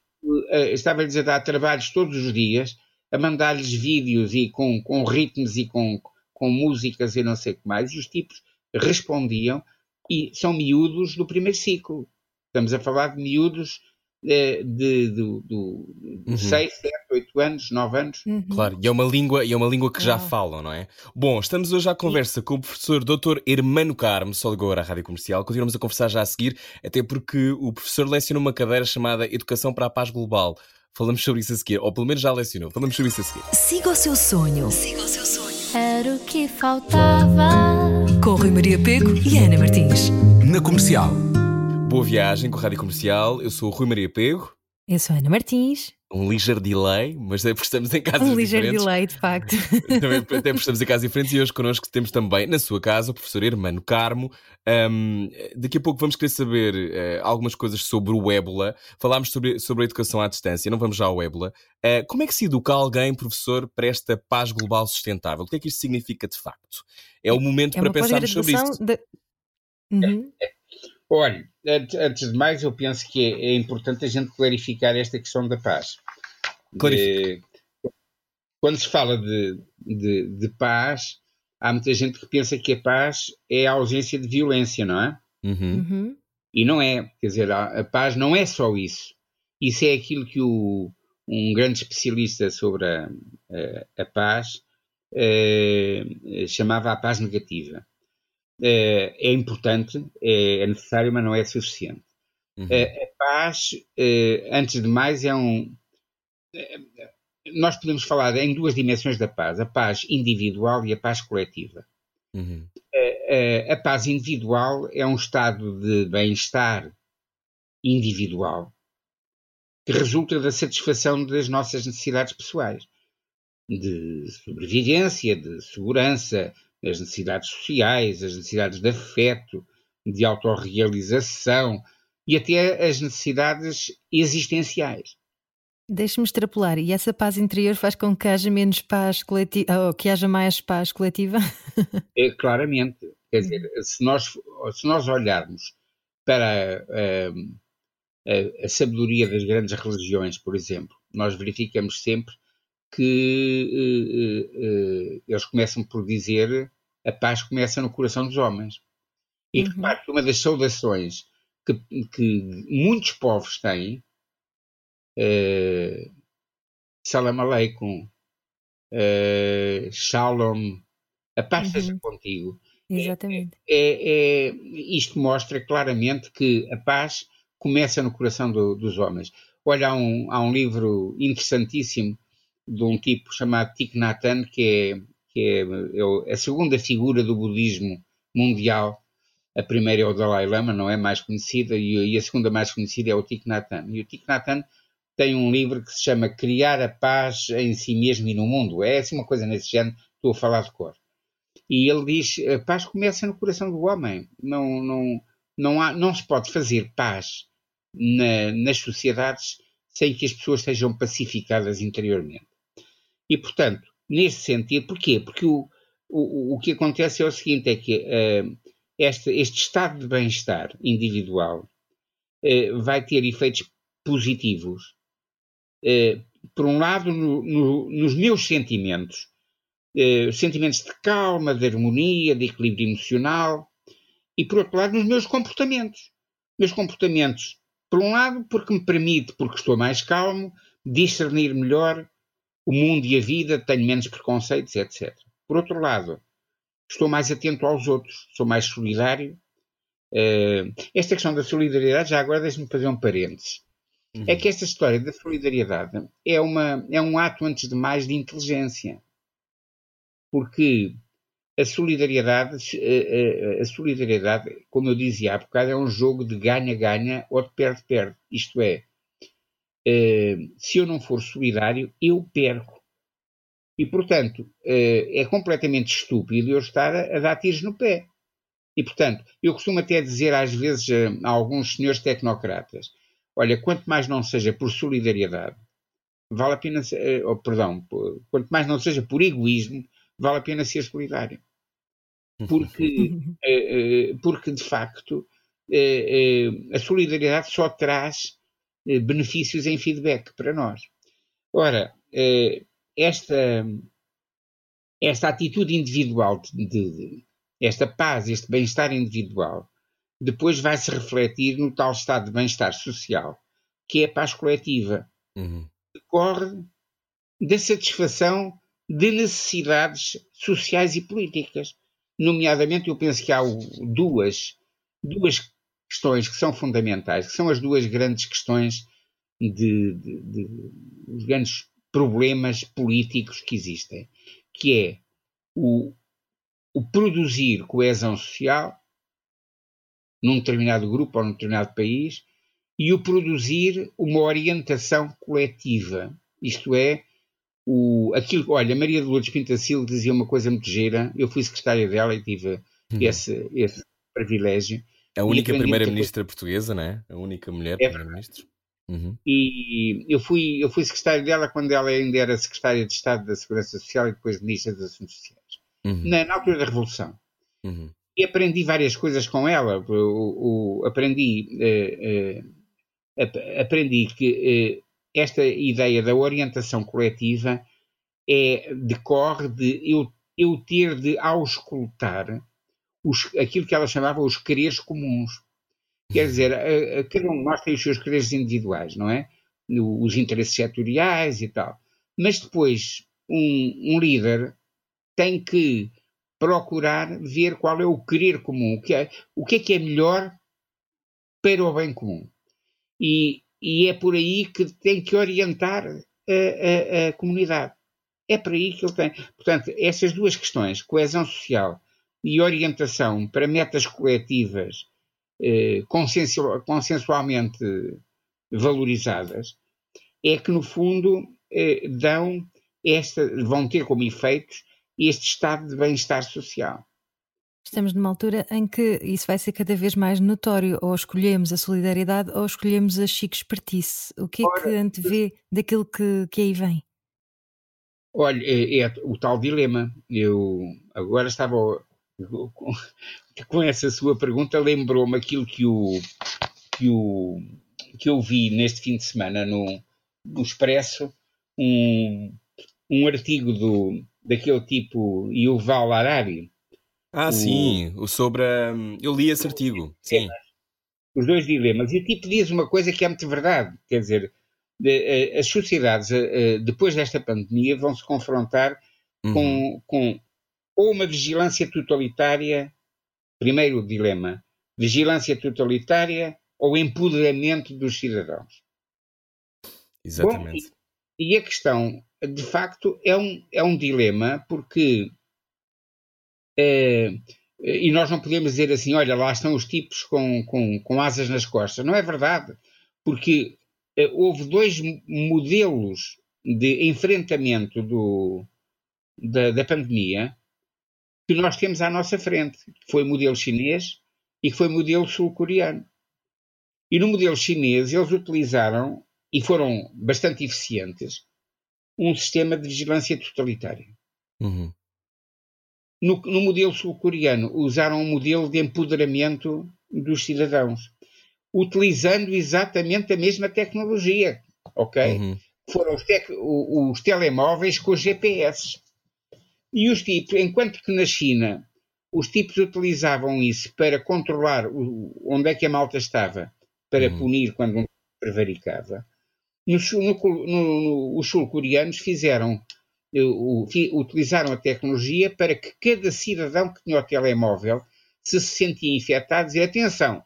eh, estava-lhes a dar trabalhos todos os dias, a mandar-lhes vídeos e com, com ritmos e com, com músicas e não sei o que mais, e os tipos respondiam e são miúdos do primeiro ciclo. Estamos a falar de miúdos de, de, de, de uhum. 6, 7, 8 anos, 9 anos. Uhum. Claro, e é uma língua, e é uma língua que já falam, não é? Bom, estamos hoje à conversa Sim. com o professor Dr. Hermano Carmo, só ligou agora à Rádio Comercial. Continuamos a conversar já a seguir, até porque o professor leciona uma cadeira chamada Educação para a Paz Global. Falamos sobre isso a seguir, ou pelo menos já lecionou. Falamos sobre isso a seguir. Siga o seu sonho. Siga o seu sonho. Era o que faltava. Com Rui Maria Pego e Ana Martins. Na Comercial. Boa viagem com a Rádio Comercial. Eu sou o Rui Maria Pego. Eu sou a Ana Martins. Um ligeiro delay, mas é porque estamos em casas um diferentes. Um ligeiro delay, de facto. Também, até porque estamos em casas diferentes e hoje connosco temos também, na sua casa, o professor Hermano Carmo. Um, daqui a pouco vamos querer saber uh, algumas coisas sobre o ébola. Falámos sobre, sobre a educação à distância, não vamos já ao ébola. Uh, como é que se educa alguém, professor, para esta paz global sustentável? O que é que isto significa de facto? É o momento é para pensarmos sobre isto. De... Uhum. É, é. Olha, antes de mais, eu penso que é, é importante a gente clarificar esta questão da paz. De, quando se fala de, de, de, paz, há muita gente que pensa que a paz é a ausência de violência, não é? Uhum. Uhum. E não é. Quer dizer, a, a, paz não é só isso. Isso é aquilo que o, um grande especialista sobre a, a, a paz eh, chamava a paz negativa é, é importante, é, é, necessário, mas não é suficiente. Uhum. É, a paz, antes de mais, é um. Nós podemos falar em duas dimensões da paz: a paz individual e a paz coletiva. Uhum. A, a, paz individual é um estado de bem-estar individual que resulta da satisfação das nossas necessidades pessoais de sobrevivência, de segurança, as necessidades sociais, as necessidades de afeto, de autorrealização e até as necessidades existenciais. Deixe-me extrapolar, e essa paz interior faz com que haja menos paz coletiva, ou que haja mais paz coletiva? É, claramente. Quer dizer, se nós, se nós olharmos para a, a, a sabedoria das grandes religiões, por exemplo, nós verificamos sempre que uh, uh, eles começam por dizer a paz começa no coração dos homens. E uhum. repare que uma das saudações que, que muitos povos têm, uh, Salam Aleikum, uh, Shalom, a paz uhum. seja contigo. Exatamente. É, é, isto mostra claramente que a paz começa no coração do, dos homens. Olha, há um, há um livro interessantíssimo de um tipo chamado Thich Nhat Hanh, que é, que é, é a segunda figura do budismo mundial. A primeira é o Dalai Lama, não é mais conhecida, e, a segunda mais conhecida é o Thich Nhat Hanh. E o Thich Nhat Hanh tem um livro que se chama Criar a Paz em Si Mesmo e no Mundo. É assim uma coisa nesse género, estou a falar de cor. E ele diz, a paz começa no coração do homem. Não, não, não, há, não se pode fazer paz na, nas sociedades sem que as pessoas sejam pacificadas interiormente. E, portanto, neste sentido, porquê? Porque o, o, o que acontece é o seguinte: é que uh, este, este estado de bem-estar individual uh, vai ter efeitos positivos. Uh, por um lado, no, no, nos meus sentimentos, sentimentos de calma, de harmonia, de equilíbrio emocional, e por outro lado, nos meus comportamentos. Meus comportamentos, por um lado, porque me permite, porque estou mais calmo, discernir melhor o mundo e a vida, tenho menos preconceitos, etc. Por outro lado, estou mais atento aos outros, sou mais solidário. Uh, esta questão da solidariedade, já agora deixe-me fazer um parênteses. Uhum. É que esta história da solidariedade é, uma, é um ato, antes de mais, de inteligência. Porque a solidariedade, a, eh, a, a solidariedade, como eu dizia há bocado, é um jogo de ganha-ganha ou de perde-perde. Isto é, eh, se eu não for solidário, eu perco. E, portanto, é completamente estúpido eu estar a dar tiros no pé. E, portanto, eu costumo até dizer às vezes a alguns senhores tecnocratas: olha, quanto mais não seja por solidariedade, vale a pena, oh, perdão, quanto mais não seja por egoísmo, vale a pena ser solidário. Porque, eh, porque de facto, a solidariedade só traz benefícios em feedback para nós. Ora, esta, esta atitude individual de, de, esta paz, este bem-estar individual, depois vai se refletir no tal estado de bem-estar social, que é a paz coletiva. Uhum. Decorre da satisfação de necessidades sociais e políticas. Nomeadamente, eu penso que há duas, duas questões que são fundamentais, que são as duas grandes questões de, de, de os grandes problemas políticos que existem, que é o, o produzir coesão social num determinado grupo ou num determinado país e o produzir uma orientação coletiva. Isto é, o, aquilo, olha, Maria de Lourdes Pintacil dizia uma coisa muito gira, eu fui secretária dela e tive uhum. esse, esse privilégio. A única primeira-ministra portuguesa, não é? A única mulher é primeira-ministra. Uhum. E eu fui, eu fui secretário dela quando ela ainda era secretária de Estado da Segurança Social e depois ministra dos Assuntos Sociais uhum. na, na, altura da Revolução. Uhum. E aprendi várias coisas com ela. O, o aprendi, uh, uh, aprendi que uh, esta ideia da orientação coletiva é, decorre de eu, eu ter de auscultar os, aquilo que ela chamava os quereres comuns. Quer dizer, a, a, cada um de nós tem os seus quereres individuais, não é? Os interesses setoriais e tal. Mas depois, um, um líder tem que procurar ver qual é o querer comum, o que é, o que, é que é melhor para o bem comum. E, e é por aí que tem que orientar a, a, a, comunidade. É por aí que ele tem. Portanto, essas duas questões, coesão social e orientação para metas coletivas eh, consensualmente valorizadas, é que, no fundo, eh, dão esta, vão ter como efeitos este estado de bem-estar social. Estamos numa altura em que isso vai ser cada vez mais notório. Ou escolhemos a solidariedade ou escolhemos a chique espertice. O que é Ora, que antevê daquilo que, que aí vem? Olha, é, é, o tal dilema. Eu agora estava com, essa sua pergunta, lembrou-me aquilo que, o, que, o, que eu vi neste fim de semana no, no Expresso, um, um artigo do, daquele tipo Yuval Harari. Ah, o, sim, o sobre. Um, eu li esse artigo. Sim. Os dois dilemas. E o tipo diz uma coisa que é muito verdade. Quer dizer, de, as sociedades, depois desta pandemia, vão se confrontar uhum. com, com ou uma vigilância totalitária. Primeiro dilema: vigilância totalitária ou empoderamento dos cidadãos. Exatamente. Bom, e, e a questão de facto, é um, é um dilema, porque. É, e nós não podemos dizer assim: olha, lá estão os tipos com, com, com asas nas costas. Não é verdade, porque é, houve dois modelos de enfrentamento do, da, da pandemia que nós temos à nossa frente, que foi o modelo chinês e que foi o modelo sul-coreano. E no modelo chinês eles utilizaram, e foram bastante eficientes, um sistema de vigilância totalitária. Uhum. No, no, modelo sul-coreano, usaram um modelo de empoderamento dos cidadãos, utilizando exatamente a mesma tecnologia, ok? Uhum. Foram os, os, os, telemóveis com os GPS. E os tipos, enquanto que na China os tipos utilizavam isso para controlar o, onde é que a malta estava, para uhum. punir quando um prevaricava, no, no, no, os sul-coreanos fizeram, uh, utilizaram a tecnologia para que cada cidadão que tinha o telemóvel, se se sentia infectado, dizia atenção,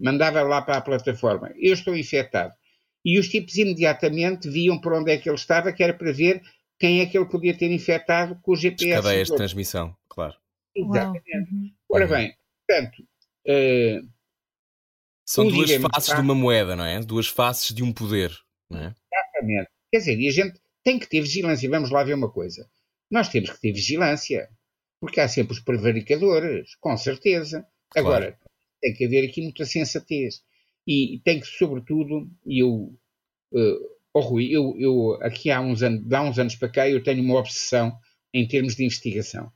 mandava lá para a plataforma, eu estou infectado. E os tipos imediatamente viam por onde é que ele estava, que era para ver quem é que ele podia ter infectado com o GPS. Cadeias de transmissão, claro. Exatamente. Uhum. Ora bem, portanto. Uh, São um duas faces de uma moeda, não é? Duas faces de um poder. Não é? Exatamente. Quer dizer, e a gente tem que ter vigilância. Vamos lá ver uma coisa. nós temos que ter vigilância, porque há sempre os prevaricadores, com certeza. Claro. Agora, tem que haver aqui muita sensatez. E tem que, sobretudo, e eu, uh, oh Rui, eu, eu aqui há uns, anos, há uns anos para cá, eu tenho uma obsessão em termos de investigação,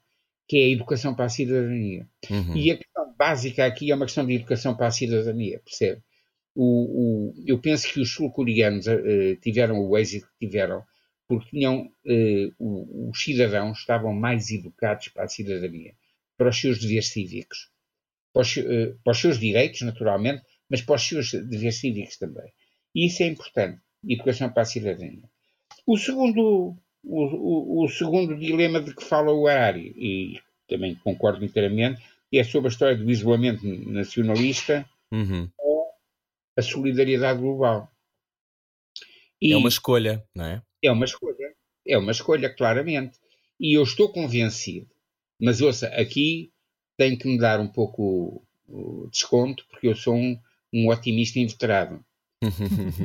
que é a educação para a cidadania. Uhum. E a questão básica aqui é uma questão de educação para a cidadania, percebe? O, o, eu penso que os sul-coreanos uh, tiveram o êxito que tiveram porque tinham, uh, os cidadãos estavam mais educados para a cidadania, para os seus deveres cívicos, para os, uh, para os seus direitos, naturalmente, mas para os seus deveres cívicos também. E isso é importante, educação para a cidadania. O segundo, o, o, o segundo dilema de que fala o Harari, e também concordo inteiramente, é sobre a história do isolamento nacionalista uhum. ou a solidariedade global. E é uma escolha, não é? É uma escolha. É uma escolha, claramente. E eu estou convencido. Mas ouça, aqui tem que me dar um pouco desconto, porque eu sou um, um otimista inveterado.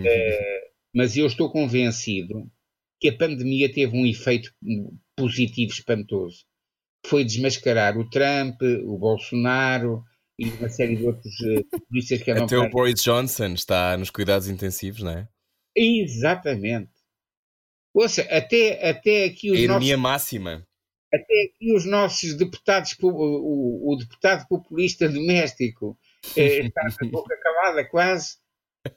é, mas eu estou convencido que a pandemia teve um efeito positivo espantoso. Foi desmascarar o Trump, o Bolsonaro e uma série de outros uh, polícias que andam Até o Boris Johnson está nos cuidados intensivos, não é? Exatamente. Ouça, até, até aqui os a ironia nossos, máxima. Até aqui os nossos deputados, o, o, o deputado populista doméstico eh, está a boca calada quase.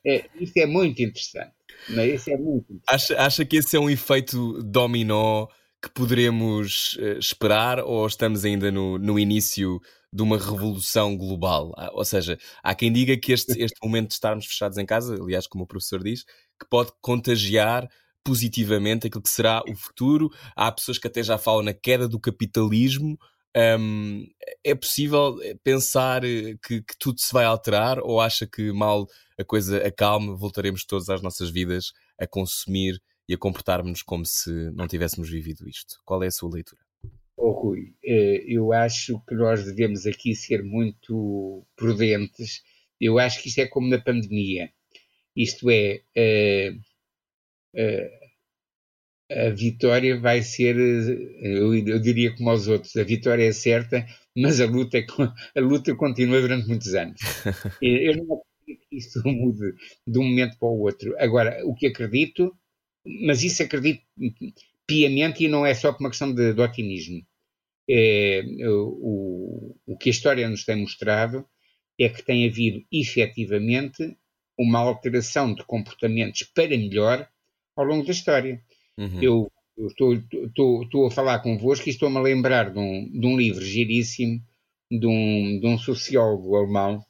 É, isso é muito interessante. Não, isso é muito. Acha, acha que esse é um efeito dominó que poderemos uh, esperar ou estamos ainda no, no início de uma revolução global? Ah, ou seja, há quem diga que este, este momento de estarmos fechados em casa, aliás, como o professor diz, que pode contagiar positivamente aquilo que será o futuro. Há pessoas que até já falam na queda do capitalismo. Um, é possível pensar que, que, tudo se vai alterar ou acha que mal a coisa acalme, voltaremos todos às nossas vidas a consumir e a comportarmos como se não tivéssemos vivido isto? Qual é a sua leitura? Oh, Rui, eh, eu acho que nós devemos aqui ser muito prudentes. Eu acho que isto é como na pandemia. Isto é, eh, a vitória vai ser, eu, eu, diria como aos outros, a vitória é certa, mas a luta, é a luta continua durante muitos anos. Eu não acredito que isto mude de um momento para o outro. Agora, o que acredito, mas isso acredito piamente e não é só por uma questão de, de otimismo. É, o, o que a história nos tem mostrado é que tem havido efetivamente uma alteração de comportamentos para melhor ao longo da história. Uhum. Eu, eu estou, estou, estou, a falar convosco e estou-me a lembrar de um, de um livro giríssimo de um, de um sociólogo alemão,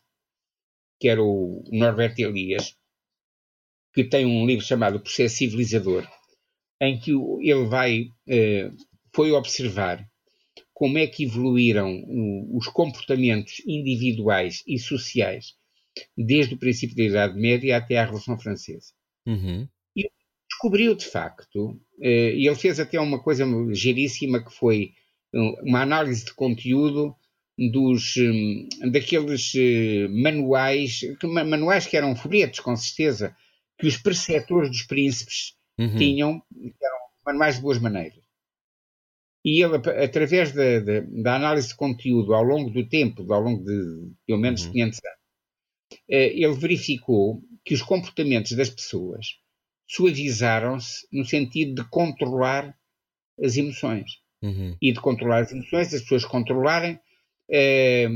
que era o Norbert Elias, que tem um livro chamado Processo Civilizador, em que ele vai, eh, foi observar como é que evoluíram os comportamentos individuais e sociais desde o princípio da Idade Média até à Revolução Francesa. Uhum descobriu de facto, eh, e ele fez até uma coisa giríssima que foi uma análise de conteúdo dos, hum, daqueles eh, manuais, manuais que eram folhetos, com certeza, que os preceptores dos príncipes uhum. tinham, que eram manuais de boas maneiras. E ele, através da, da, da, análise de conteúdo ao longo do tempo, ao longo de pelo menos uhum. 500 anos, eh, ele verificou que os comportamentos das pessoas suavizaram-se no sentido de controlar as emoções. Uhum. E de controlar as emoções, as pessoas controlarem. Eh,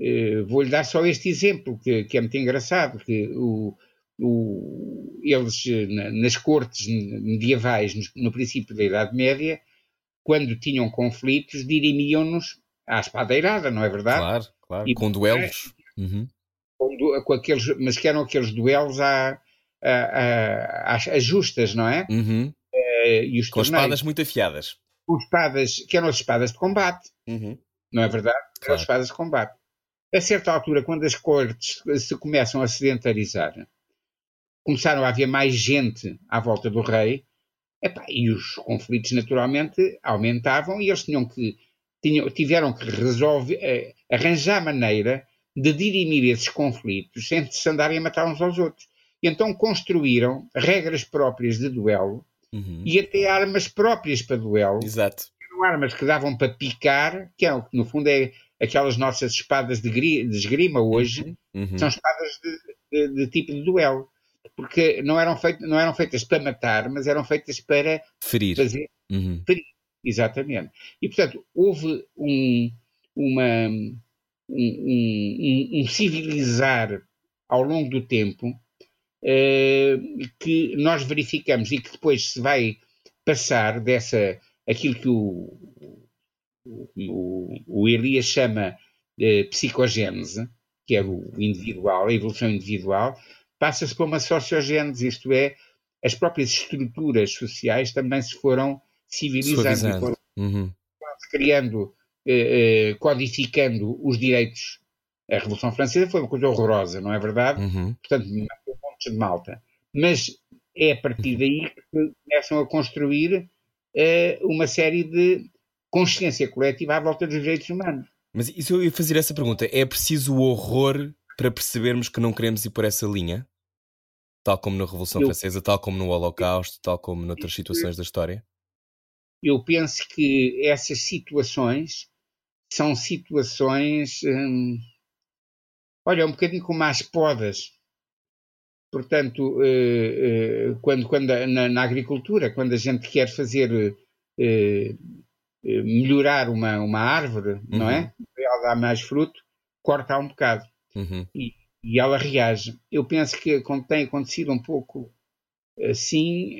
eh, Vou-lhe dar só este exemplo, que, que é muito engraçado, que o, o, eles, nas cortes medievais, no, no, princípio da Idade Média, quando tinham conflitos, dirimiam-nos à espadeirada, não é verdade? Claro, claro, e, com duelos. Uhum. Com, com, aqueles, mas que eram aqueles duelos à, as, as justas, não é? Uhum. Uh, e os com torneios, espadas muito afiadas. Com espadas, que eram as espadas de combate, uhum. não é verdade? Claro. Eram as espadas de combate. A certa altura, quando as cortes se começam a sedentarizar, começaram a haver mais gente à volta do rei, epá, e os conflitos naturalmente aumentavam e eles tinham que, tinham, tiveram que resolver, eh, arranjar maneira de dirimir esses conflitos sem se andarem a matar uns aos outros. Então construíram regras próprias de duelo uhum. e até armas próprias para duelo. Exato. eram armas que davam para picar, que, é, que no fundo é aquelas nossas espadas de, de esgrima hoje, uhum. uhum. são espadas de, de, de, tipo de duelo. Porque não eram, feitas, não eram feitas para matar, mas eram feitas para ferir. Fazer, uhum. ferir. Exatamente. E, portanto, houve um, uma, um, um, um civilizar ao longo do tempo que nós verificamos e que depois se vai passar dessa aquilo que o, o, o Elias chama de psicogênese, que é o individual, a evolução individual, passa-se para uma sociogênese, isto é, as próprias estruturas sociais também se foram civilizando, foram uhum. criando, eh, eh, codificando os direitos. A Revolução Francesa foi uma coisa horrorosa, não é verdade? Uhum. Portanto, de malta. Mas é a partir daí que começam a construir eh, uma série de consciência coletiva à volta dos direitos humanos. Mas isso eu ia fazer essa pergunta. É preciso o horror para percebermos que não queremos ir por essa linha? Tal como na Revolução eu, Francesa, tal como no Holocausto, tal como noutras situações da história? Eu penso que essas situações são situações. Hum, olha, um bocadinho como as podas. Portanto, eh, eh, quando, quando na, na, agricultura, quando a gente quer fazer eh, melhorar uma, uma árvore, uhum. não é? Uhum. Ela dá mais fruto, corta um bocado. Uhum. E, e, ela reage. Eu penso que tem acontecido um pouco assim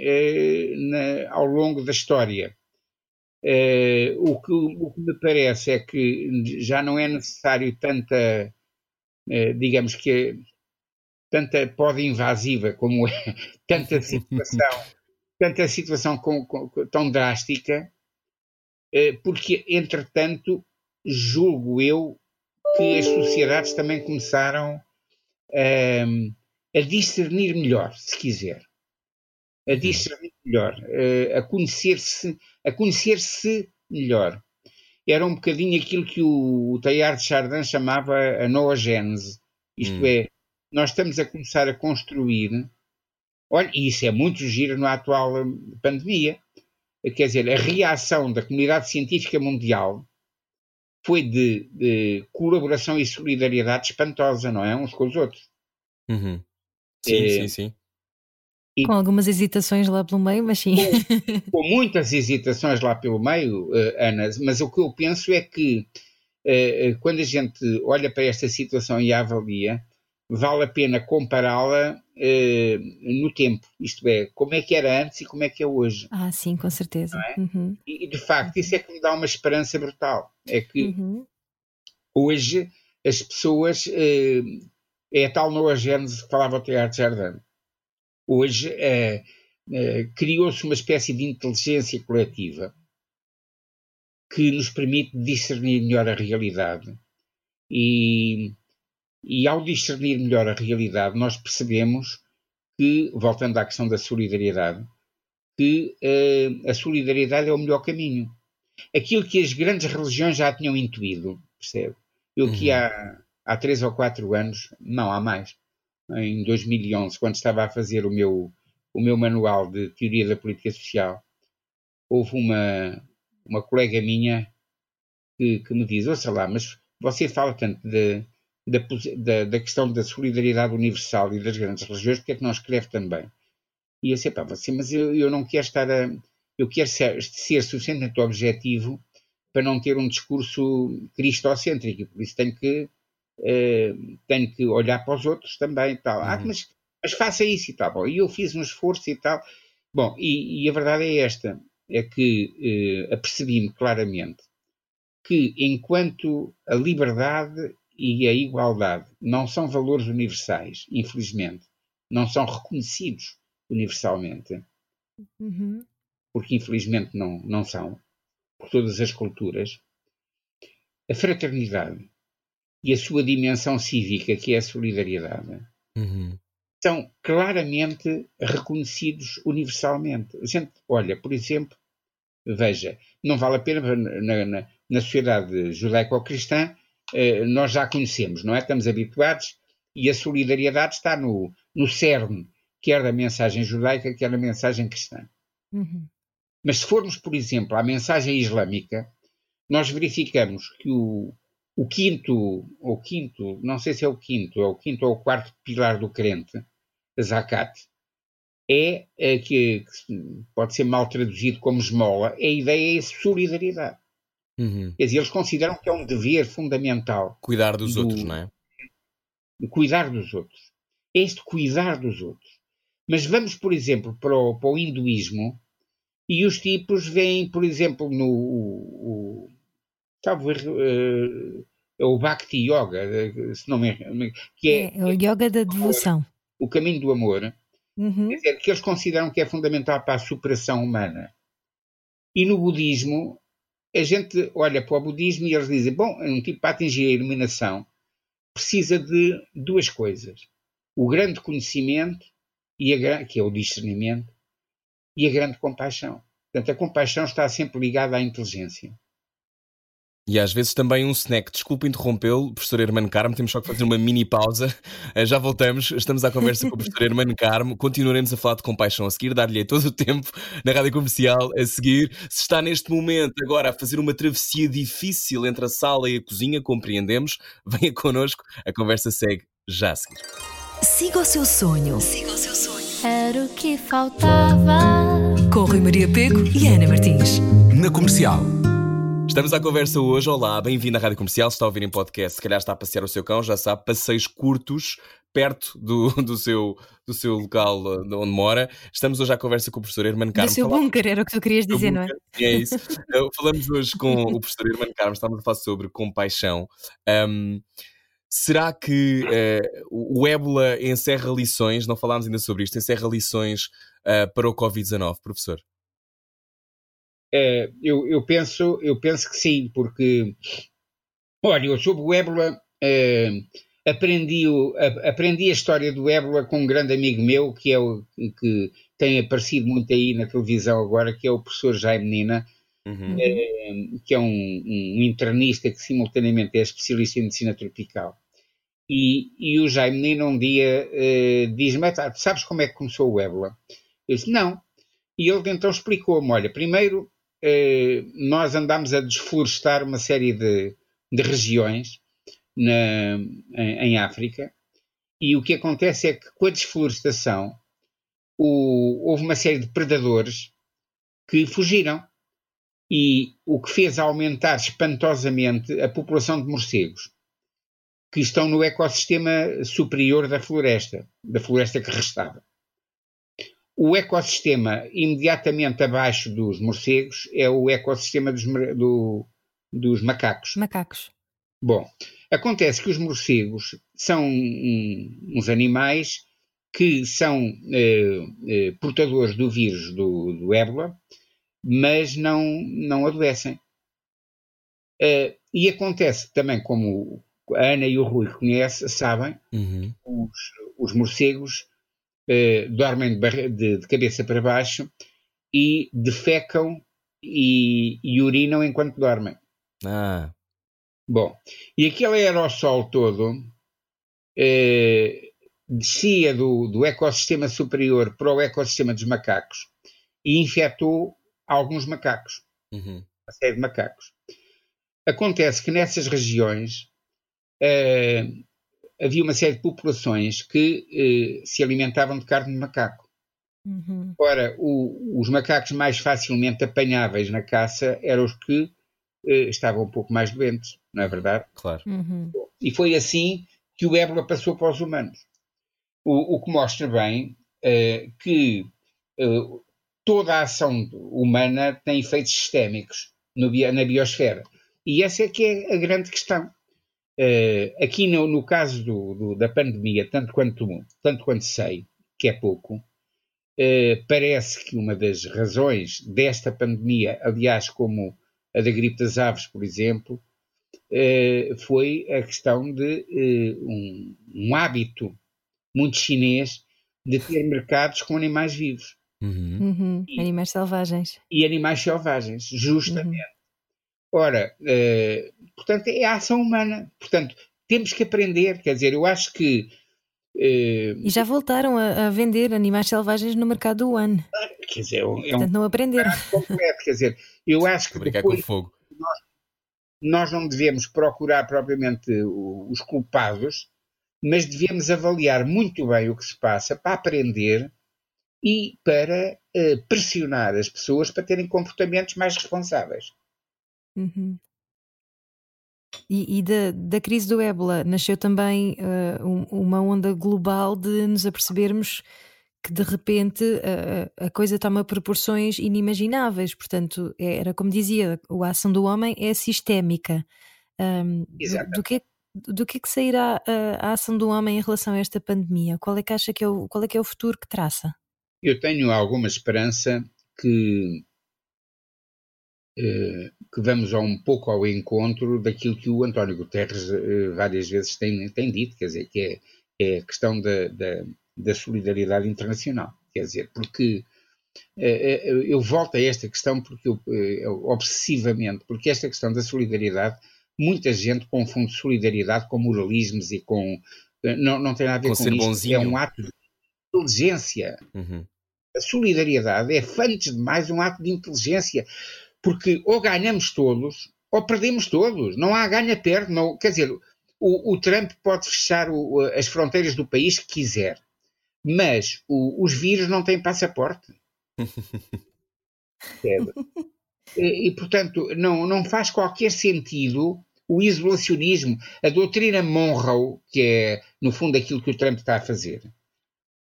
na, ao longo da história. o, que, o que me parece é que já não é necessário tanta, digamos que tanta poda invasiva como é, tanta situação, tanta situação com, com, tão drástica, eh, porque, entretanto, julgo eu que as sociedades também começaram ehm, a discernir melhor, se quiser. A discernir melhor, eh, a conhecer-se, a conhecer-se melhor. Era um bocadinho aquilo que o, o Teilhard de Chardin chamava a noogênese, isto hum. é, nós estamos a começar a construir. Olha, e isso é muito giro na atual hum, pandemia. Quer dizer, a reação da comunidade científica mundial foi de, de colaboração e solidariedade espantosa, não é? Uns com os outros. Uhum. Sim, é, sim, sim. E, com algumas hesitações lá pelo meio, mas sim. Com, com muitas hesitações lá pelo meio, uh, Ana, mas o que eu penso é que uh, quando a gente olha para esta situação e a avalia, vale a pena compará-la eh, no tempo, isto é, como é que era antes e como é que é hoje. Ah, sim, com certeza. É? Uhum. E, de facto, isso é que me dá uma esperança brutal. É que uhum. hoje as pessoas. Eh, é a tal noogênese que falava o Teatro Jardim. Hoje eh, eh, criou-se uma espécie de inteligência coletiva que nos permite discernir melhor a realidade. E e ao discernir melhor a realidade, nós percebemos que, voltando à questão da solidariedade, que uh, a solidariedade é o melhor caminho. Aquilo que as grandes religiões já tinham intuído, percebe? Eu que uhum. há, há três ou quatro anos, não há mais, em 2011, quando estava a fazer o meu, o meu manual de teoria da política social, houve uma, uma colega minha que, que me diz: Ouça lá, mas você fala tanto de, da, da, da, questão da solidariedade universal e das grandes religiões, porque é que não escreve também? E eu sei, pá, você, mas eu, eu não quero estar a. Eu quero ser, ser suficientemente objetivo para não ter um discurso cristocêntrico, por isso tenho que, uh, tenho que olhar para os outros também tal. Ah, uhum. Ah, mas, mas faça isso e tal. Bom, e eu fiz um esforço e tal. Bom, e, e a verdade é esta: é que uh, apercebi-me claramente que enquanto a liberdade e a igualdade não são valores universais, infelizmente, não são reconhecidos universalmente, uhum. porque infelizmente não, não são, por todas as culturas, a fraternidade e a sua dimensão cívica, que é a solidariedade, uhum. são claramente reconhecidos universalmente. A gente olha, por exemplo, veja, não vale a pena na, na, na sociedade judaico-cristã nós já conhecemos, não é? Estamos habituados e a solidariedade está no, no cerne, quer da mensagem judaica, quer da mensagem cristã. Uhum. Mas se formos, por exemplo, à mensagem islâmica, nós verificamos que o, o quinto, ou quinto, não sei se é o quinto, é o quinto ou o quarto pilar do crente, a zakat, é, é que, que, pode ser mal traduzido como esmola, é a ideia é solidariedade. Uhum. Quer dizer, eles consideram que é um dever fundamental. Cuidar dos do, outros, não é? Cuidar dos outros. É este cuidar dos outros. Mas vamos, por exemplo, para o, para o hinduísmo e os tipos veem, por exemplo, no. O, o, talvez. Uh, é o Bhakti Yoga, eh, se não me que é, é o Yoga da devoção. O caminho do amor. Uhum. Quer dizer, que eles consideram que é fundamental para a superação humana. E no budismo, a gente olha para o budismo e eles dizem: bom, um tipo para atingir a iluminação precisa de duas coisas: o grande conhecimento, e a, que é o discernimento, e a grande compaixão. Portanto, a compaixão está sempre ligada à inteligência. E às vezes também um snack. Desculpe interrompê-lo, professor Hermano Carmo, temos só que fazer uma mini pausa. Eh, já voltamos, estamos à conversa com o professor Hermano Carmo. Continuaremos a falar de compaixão a seguir, dar-lhe todo o tempo na rádio comercial a seguir. Se está neste momento agora a fazer uma travessia difícil entre a sala e a cozinha, compreendemos. Venha connosco, a conversa segue já a seguir. Siga o seu sonho. Siga o seu sonho. Era o que faltava. Com Rui Maria Pego e Ana Martins. Na comercial. Estamos à conversa hoje. Olá, bem-vindo à Rádio Comercial. Se está a ouvir em podcast, se calhar está a passear o seu cão, já sabe, passeios curtos perto do, do, seu, do seu local eh, onde mora. Estamos hoje à conversa com o professor Hermano Carmo. Do seu bunker, era o que tu querias dizer, não é? É isso. Eh, falamos hoje com o professor Hermano Carmo, estamos a falar sobre compaixão. Um, será que uh, o ébola encerra lições, não falámos ainda sobre isto, encerra lições uh, para o Covid-19, professor? É, eu, eu, penso, eu penso que sim, porque, olha, eu sobre o ébola é, aprendi, o, a, aprendi a história do ébola com um grande amigo meu, que é o que tem aparecido muito aí na televisão agora, que é o professor Jaime Nina, uhum. é, que é um, um, internista que simultaneamente é especialista em medicina tropical. E, e o Jaime Nina um dia diz-me, ah, sabes como é que começou o ébola? Eu disse, não. E ele então explicou-me, olha, primeiro eh, nós andámos a desflorestar uma série de, de regiões na, em, em, África e o que acontece é que com a desflorestação o, houve uma série de predadores que fugiram e o que fez aumentar espantosamente a população de morcegos que estão no ecossistema superior da floresta, da floresta que restava. O ecossistema imediatamente abaixo dos morcegos é o ecossistema dos, do, dos macacos. Macacos. Bom, acontece que os morcegos são uns animais que são eh, eh, portadores do vírus do, do ébola, mas não, não adoecem. Eh, e acontece também, como a Ana e o Rui conhecem, sabem, uhum. os, os morcegos eh, dormem de, de, de, cabeça para baixo e defecam e, e urinam enquanto dormem. Ah. Bom, e aquele aerossol todo eh, descia do, do ecossistema superior para o ecossistema dos macacos e infectou alguns macacos, uhum. uma série de macacos. Acontece que nessas regiões eh, havia uma série de populações que eh, se alimentavam de carne de macaco. Uhum. Ora, o, os macacos mais facilmente apanháveis na caça eram os que eh, estavam um pouco mais doentes, não é verdade? Claro. Uhum. E foi assim que o ébola passou para os humanos. O, o que mostra bem eh, que eh, toda a ação humana tem efeitos sistémicos no, na biosfera. E essa é que é a grande questão. Uh, aqui no, no caso do, do, da pandemia, tanto quanto, tanto quanto sei, que é pouco, uh, parece que uma das razões desta pandemia, aliás, como a da gripe das aves, por exemplo, uh, foi a questão de um, um, hábito muito chinês de ter mercados com animais vivos. Uhum. Uhum. E, animais selvagens. E animais selvagens, justamente. Uhum. Ora, uh, portanto, é a ação humana. Portanto, temos que aprender. Quer dizer, eu acho que Uh, e já voltaram a, a, vender animais selvagens no mercado do One. Quer dizer, é um, Portanto, não aprenderam. Completo, quer dizer, eu acho que depois, com fogo. Nós, nós não devemos procurar propriamente os culpados, mas devemos avaliar muito bem o que se passa para aprender e para uh, pressionar as pessoas para terem comportamentos mais responsáveis. Uhum. E, e da, da, crise do ébola nasceu também uh, um, uma onda global de nos apercebermos que de repente uh, a coisa toma proporções inimagináveis. Portanto, é, era como dizia, a ação do homem é sistémica. Um, do, do, que, do que é que sairá a, a ação do homem em relação a esta pandemia? Qual é que acha que é o, qual é que é o futuro que traça? Eu tenho alguma esperança que eh, que vamos um pouco ao encontro daquilo que o António Guterres eh, várias vezes tem, tem dito, quer dizer, que é, é a questão da, da, da, solidariedade internacional. Quer dizer, porque eh, eu volto a esta questão porque eu, obsessivamente, porque esta questão da solidariedade, muita gente confunde solidariedade com moralismos e com. Não, não tem nada a ver com, com ser isto. Bonzinho. É um ato de inteligência. Uhum. A solidariedade é, antes de mais, um ato de inteligência porque ou ganhamos todos ou perdemos todos. Não há ganha-perde. Quer dizer, o, o, Trump pode fechar o, as fronteiras do país que quiser, mas o, os vírus não têm passaporte. e, e, portanto, não, não faz qualquer sentido o isolacionismo, a doutrina Monroe, que é, no fundo, aquilo que o Trump está a fazer,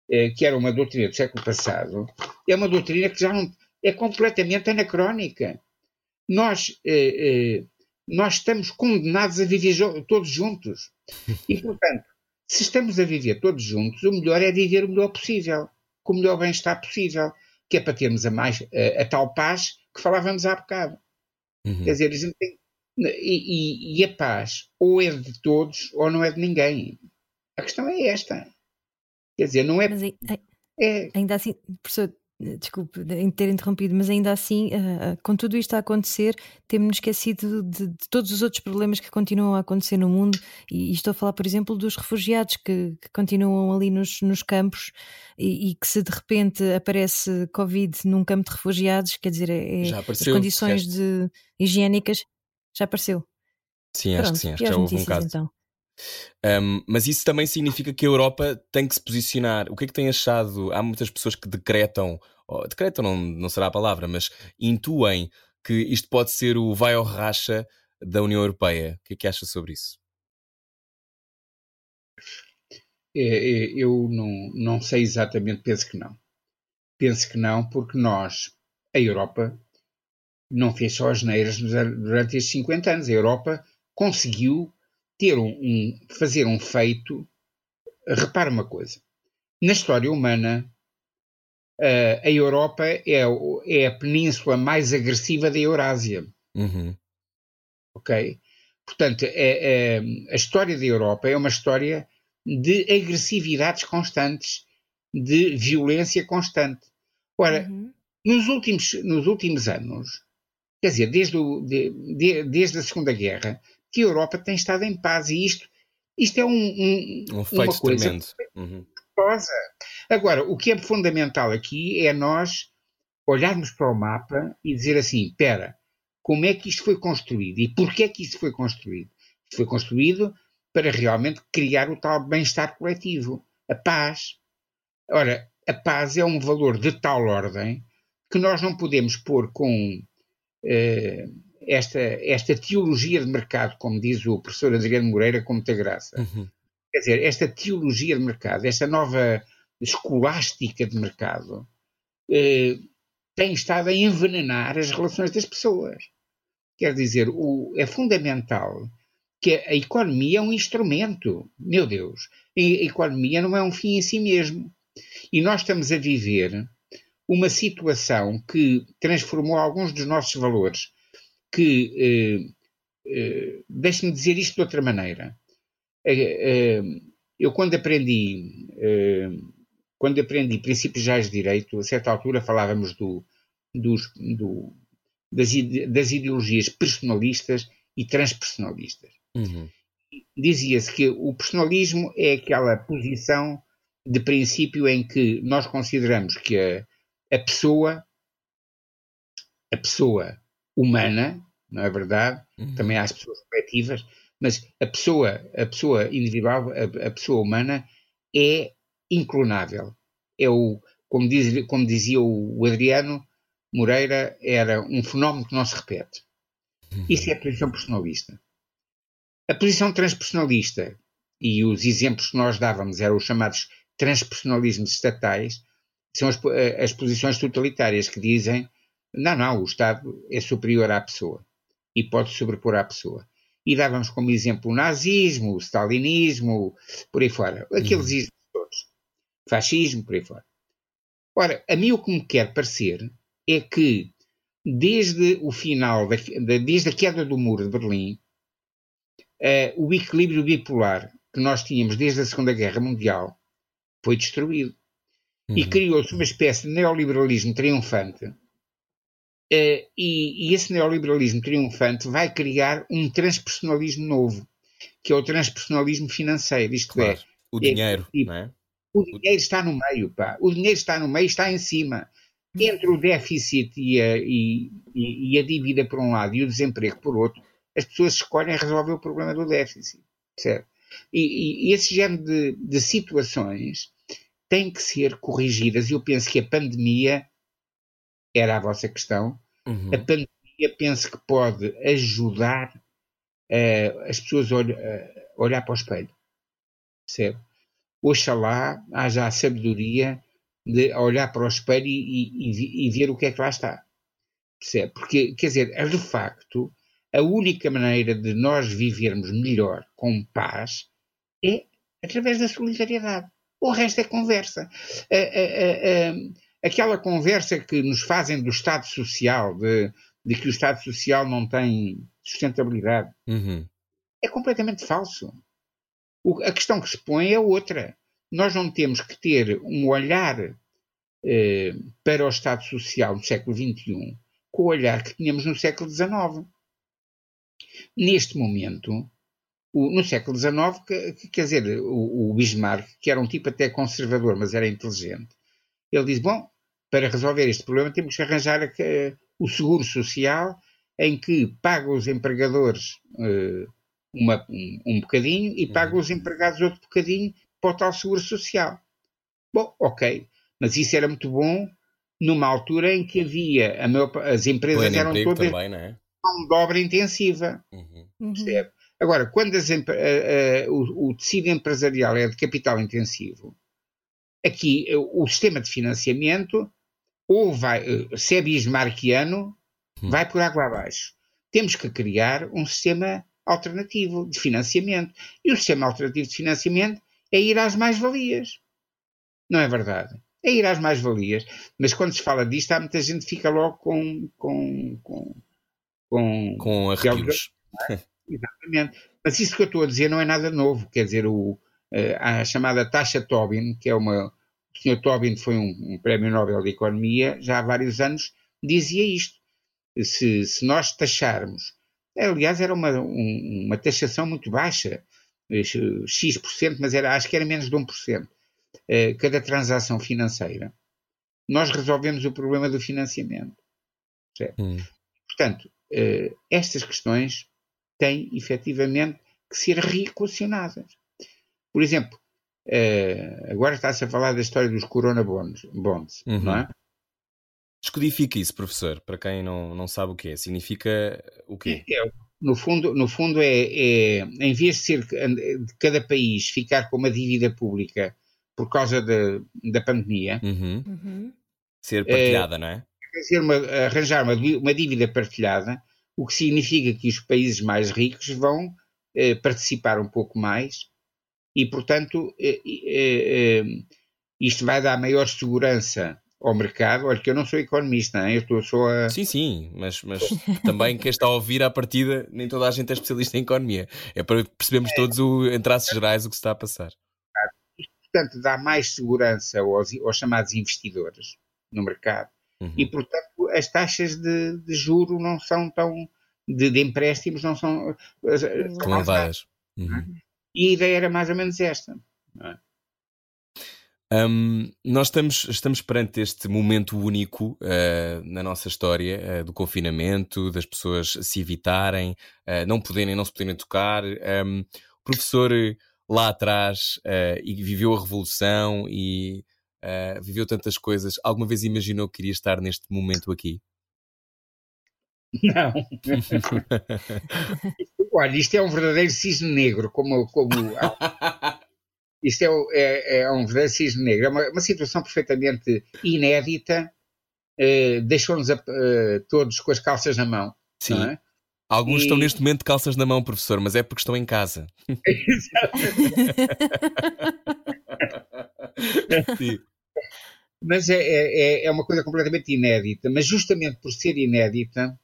é, que era uma doutrina do século passado, é uma doutrina que já não é completamente anacrónica nós, eh, eh, nós estamos condenados a viver todos juntos. E, portanto, se estamos a viver todos juntos, o melhor é viver o melhor possível, com o melhor bem-estar possível, que é para termos a, mais, a, a tal paz que falávamos há bocado. Uhum. Quer dizer, a gente tem, e, e, e, a paz ou é de todos ou não é de ninguém. A questão é esta. Quer dizer, não é. Mas, é, ainda assim, professor, desculpe em ter interrompido, mas ainda assim, uh, com tudo isto a acontecer, temos-nos esquecido de, de, todos os outros problemas que continuam a acontecer no mundo, e, e estou a falar, por exemplo, dos refugiados que, que continuam ali nos, nos campos e, e, que se de repente aparece Covid num campo de refugiados, quer dizer, é, é as condições de, higiênicas já apareceu. Sim, Pronto, acho que sim, acho que já houve um caso. Então. Um, mas isso também significa que a Europa tem que se posicionar. O que é que tem achado? Há muitas pessoas que decretam, oh, decretam não, não será a palavra, mas intuem que isto pode ser o vai ao racha da União Europeia. O que é que acha sobre isso? É, é, eu não, não sei exatamente, penso que não. Penso que não, porque nós, a Europa, não fez só as neiras durante estes 50 anos. A Europa conseguiu ter um, um, fazer um feito. Repara uma coisa: na história humana, uh, a Europa é, é, a península mais agressiva da Eurásia. Uhum. Ok? Portanto, é, é, a história da Europa é uma história de agressividades constantes, de violência constante. Ora, uhum. nos, últimos, nos últimos anos, quer dizer, desde, o, de, de, desde a Segunda Guerra, que a Europa tem estado em paz e isto, isto é um, um, um uma coisa tremendo. Uhum. Agora, o que é fundamental aqui é nós olharmos para o mapa e dizer assim, espera, como é que isto foi construído e porquê é que isto foi construído? Isto foi construído para realmente criar o tal bem-estar coletivo, a paz. Ora, a paz é um valor de tal ordem que nós não podemos pôr com eh, esta, esta teologia de mercado, como diz o professor Adriano Moreira, com muita graça. Uhum. Quer dizer, esta teologia de mercado, esta nova escolástica de mercado, eh, tem estado a envenenar as relações das pessoas. Quer dizer, o, é fundamental que a, economia é um instrumento. Meu Deus, a, a economia não é um fim em si mesmo. E nós estamos a viver uma situação que transformou alguns dos nossos valores que, eh, eh, deixe-me dizer isto de outra maneira. Eh, eu quando aprendi, quando aprendi princípios gerais de direito, a certa altura falávamos do, dos, do, das, das, ideologias personalistas e transpersonalistas. Uhum. Dizia-se que o personalismo é aquela posição de princípio em que nós consideramos que a, a pessoa, a pessoa humana, não é verdade? Uhum. Também há as pessoas coletivas, mas a pessoa, a pessoa individual, a, a pessoa humana é inclonável. É o, como, diz, como dizia o Adriano Moreira, era um fenómeno que não se repete. Uhum. Isso é a posição personalista. A posição transpersonalista, e os exemplos que nós dávamos eram os chamados transpersonalismos estatais, são as, as posições totalitárias que dizem não, não, o Estado é superior à pessoa e pode sobrepor à pessoa. E dávamos como exemplo o nazismo, o stalinismo, por aí fora. Aqueles uhum. todos. Fascismo, por aí fora. Ora, a mim o que me quer parecer é que desde o final, da, desde a queda do muro de Berlim, uh, o equilíbrio bipolar que nós tínhamos desde a Segunda Guerra Mundial foi destruído. Uhum. E criou-se uma espécie de neoliberalismo triunfante. Uh, e, e, esse neoliberalismo triunfante vai criar um transpersonalismo novo, que é o transpersonalismo financeiro. Isto claro. é, o dinheiro, é, tipo, é? O dinheiro está no meio, pá. O dinheiro está no meio, está em cima. Entre o déficit e a, e, e a dívida por um lado e o desemprego por outro, as pessoas escolhem resolver o problema do déficit. Certo? E, e esse género de, de situações têm que ser corrigidas. E eu penso que a pandemia era a vossa questão. Uhum. A pandemia penso que pode ajudar uh, as pessoas a, olh a, olhar para o espelho. Percebe? Oxalá haja a sabedoria de olhar para o espelho e, e, e ver o que é que lá está. Percebe? Porque, quer dizer, de facto, a única maneira de nós vivermos melhor, com paz, é através da solidariedade. O resto é conversa. Aquela conversa que nos fazem do Estado Social, de, de que o Estado Social não tem sustentabilidade, uhum. é completamente falso. O, a questão que se põe é outra. Nós não temos que ter um olhar eh, para o Estado Social do século XXI com o olhar que tínhamos no século XIX. Neste momento, o, no século XIX, que, que, quer dizer, o, o, Bismarck, que era um tipo até conservador, mas era inteligente, ele diz: Bom, para resolver este problema temos que arranjar a, o seguro social em que paga os empregadores uh, uma, um, um, bocadinho e paga os empregados outro bocadinho para o tal seguro social. Bom, ok, mas isso era muito bom numa altura em que havia, maior, as empresas eram todas também, é? mão de obra intensiva. Uhum. uhum. Agora, quando as, uh, uh, o, o, tecido empresarial é de capital intensivo, aqui uh, o sistema de financiamento ou vai, se é bismarckiano, uhum. vai por água abaixo. Temos que criar um sistema alternativo de financiamento. E o sistema alternativo de financiamento é ir às mais-valias. Não é verdade? É ir às mais-valias. Mas quando se fala disto, há muita gente que fica logo com, com, com com, com arrepios. Exatamente. Mas isso que eu estou a dizer não é nada novo. Quer dizer, o, eh, a chamada taxa Tobin, que é uma. O Sr. Tobin foi um, um, prémio Nobel de Economia, já há vários anos, dizia isto. Se, se nós taxarmos. Aliás, era uma, um, uma taxação muito baixa, X%, mas era, acho que era menos de 1%. Eh, cada transação financeira. Nós resolvemos o problema do financiamento. Hum. Portanto, estas questões têm efetivamente que ser reequacionadas. Por exemplo, uh, agora está-se a falar da história dos Corona Bonds, bonds uhum. não é? Descodifica isso, professor, para quem não, não sabe o que é. Significa o quê? É, é, no fundo, no fundo é, é, em vez de ser de cada país ficar com uma dívida pública por causa de, da pandemia, uhum. Uhum. ser partilhada, é, não é? uma, arranjar uma, uma dívida partilhada, o que significa que os países mais ricos vão eh, participar um pouco mais e, portanto, eh, eh, isto vai dar maior segurança ao mercado. Olha, que eu não sou economista, hein? eu estou só a. Sim, sim, mas, mas também quem está a ouvir à partida, nem toda a gente é especialista em economia. É para percebermos é. todos, o, em traços gerais, o que se está a passar. Isto, portanto, dá mais segurança aos, aos chamados investidores no mercado Uhum. E, portanto, as taxas de, de juro não são tão. de, de empréstimos não são. Tão elevadas. Uhum. E a ideia era mais ou menos esta. É? Um, nós estamos, estamos perante este momento único uh, na nossa história uh, do confinamento, das pessoas se evitarem, uh, não poderem, não se poderem tocar. Um, o professor lá atrás e viveu a revolução e viveu tantas coisas. Alguma vez imaginou que iria estar neste momento aqui? Não. Olha, isto é um verdadeiro cisne negro, como, como Isto é, é, é um verdadeiro cisne negro. É uma, uma situação perfeitamente inédita. Uh, Deixou-nos uh, todos com as calças na mão. Sim. É? Alguns e... estão neste momento de calças na mão, professor, mas é porque estão em casa. Sim. Mas é, é, é uma coisa completamente inédita. Mas justamente por ser inédita,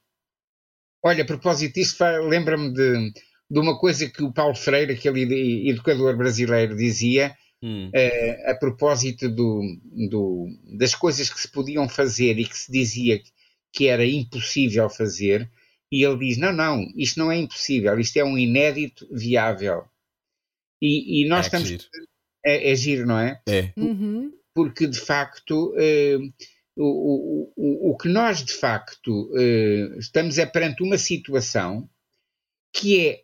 olha, a propósito disso, lembra-me de de uma coisa que o Paulo Freire, aquele educador brasileiro, dizia hum. uh, a propósito do, do, das coisas que se podiam fazer e que se dizia que era impossível fazer, e ele diz: não, não, isto não é impossível, isto é um inédito viável. E, e nós é estamos. Giro. É, é, giro, não é? É. Uhum. Porque de facto. Uh, o, o, o que nós de facto uh, estamos é perante uma situação que é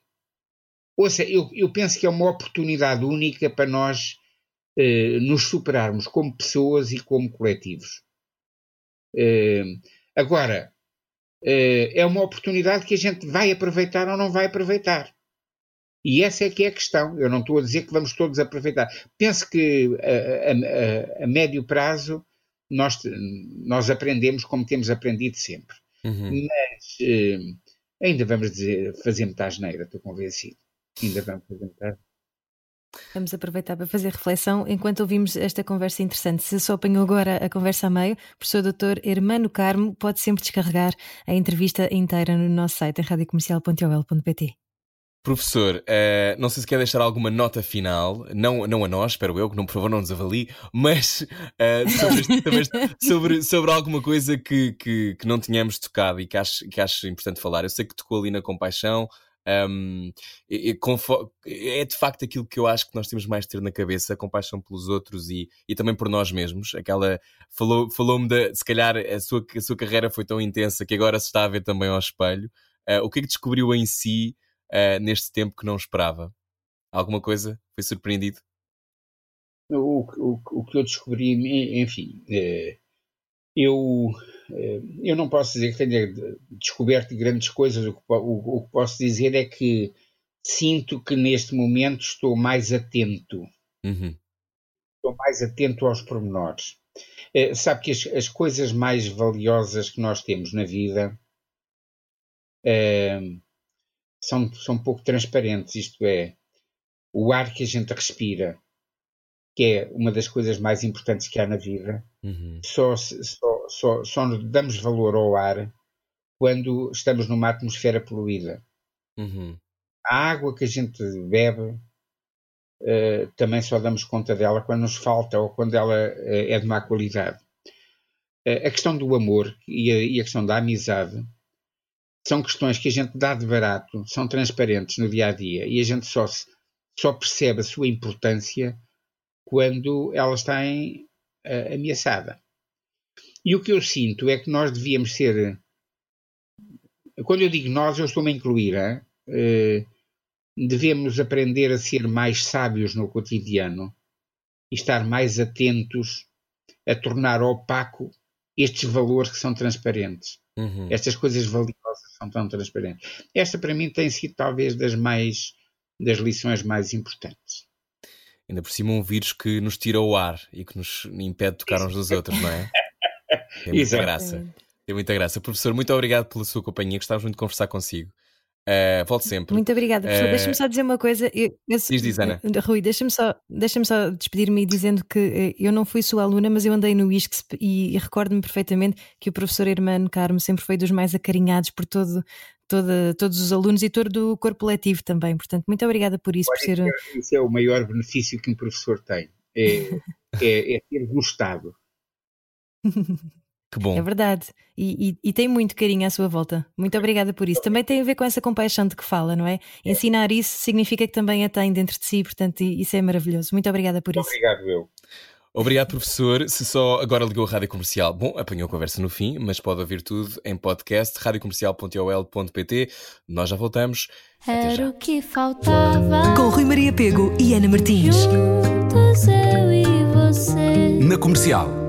Ouça, eu, eu penso que é uma oportunidade única para nós eh, nos superarmos como pessoas e como coletivos. Eh, agora, eh, é uma oportunidade que a gente vai aproveitar ou não vai aproveitar. E essa é que é a questão. Eu não estou a dizer que vamos todos aproveitar. Penso que a, a, a médio prazo nós, nós aprendemos como temos aprendido sempre. Uhum. Mas eh, ainda vamos dizer, fazer muita asneira, estou convencido. Ainda vamos apresentar. Vamos aproveitar para fazer reflexão enquanto ouvimos esta conversa interessante. Se só apanhou agora a conversa a meio, o professor Dr. Hermano Carmo pode sempre descarregar a entrevista inteira no nosso site em radiocomercial.ol.pt. Professor, uh, não sei se quer deixar alguma nota final, não, não a nós, espero eu, que não, por favor não nos avalie, mas uh, sobre, sobre, sobre, alguma coisa que, que, que, não tínhamos tocado e que acho, que acho importante falar. Eu sei que tocou ali na compaixão, um, e, e, é de facto aquilo que eu acho que nós temos mais de ter na cabeça, a compaixão pelos outros e, e também por nós mesmos. Aquela falou, falou-me de se calhar a sua, a sua carreira foi tão intensa que agora se está a ver também ao espelho. Uh, o que é que descobriu em si uh, neste tempo que não esperava? Alguma coisa? Foi surpreendido? O, o, o que eu descobri, enfim, é, eu eh, eu não posso dizer que tenha descoberto grandes coisas, o que, o, o que posso dizer é que sinto que neste momento estou mais atento. Uhum. Estou mais atento aos pormenores. É, sabe que as, as, coisas mais valiosas que nós temos na vida é, são, são um pouco transparentes, isto é, o ar que a gente respira, que é uma das coisas mais importantes que há na vida, uhum. só, só, só, só damos valor ao ar quando estamos numa atmosfera poluída. Uhum. A água que a gente bebe uh, também só damos conta dela quando nos falta ou quando ela uh, é de má qualidade. Uh, a questão do amor e a, e a questão da amizade são questões que a gente dá de barato, são transparentes no dia a dia e a gente só, só percebe a sua importância quando ela está em, uh, ameaçada. E o que eu sinto é que nós devíamos ser. Quando eu digo nós, eu estou-me a incluir. Uh, devemos aprender a ser mais sábios no cotidiano e estar mais atentos a tornar opaco estes valores que são transparentes. Uhum. Estas coisas valiosas são tão transparentes. Esta, para mim, tem sido talvez das mais das lições mais importantes ainda por cima um vírus que nos tira o ar e que nos impede de tocar uns dos outros, não é? Tem muita Exato. graça. Tem muita graça. Professor, muito obrigado pela sua companhia. Gostávamos muito de conversar consigo. Uh, volte sempre. Muito obrigada, professor. Uh, deixa-me só dizer uma coisa. Eu, eu, diz, diz, Ana. Eh, Rui, deixa-me só, deixa só despedir-me dizendo que eu não fui sua aluna, mas eu andei no ISCSP e, e recordo-me perfeitamente que o professor Hermano Carmo sempre foi dos mais acarinhados por todo, toda, todos os alunos e todo o corpo letivo também. Portanto, muito obrigada por isso. Olha, por ser... É, isso é o maior benefício que um professor tem: é, é, é ter gostado. Que bom. É verdade. E, e, e, tem muito carinho à sua volta. Muito obrigada por isso. Também tem a ver com essa compaixão de que fala, não é? é. Ensinar isso significa que também a tem dentro de si, portanto, isso é maravilhoso. Muito obrigada por muito isso. Obrigado, eu. Obrigado, professor. Se só agora ligou a rádio comercial, bom, apanhou a conversa no fim, mas pode ouvir tudo em podcast radiocomercial.ol.pt. Nós já voltamos. Até Era o que faltava. Com Rui Maria Pego e Ana Martins. Juntos eu e você. Na comercial.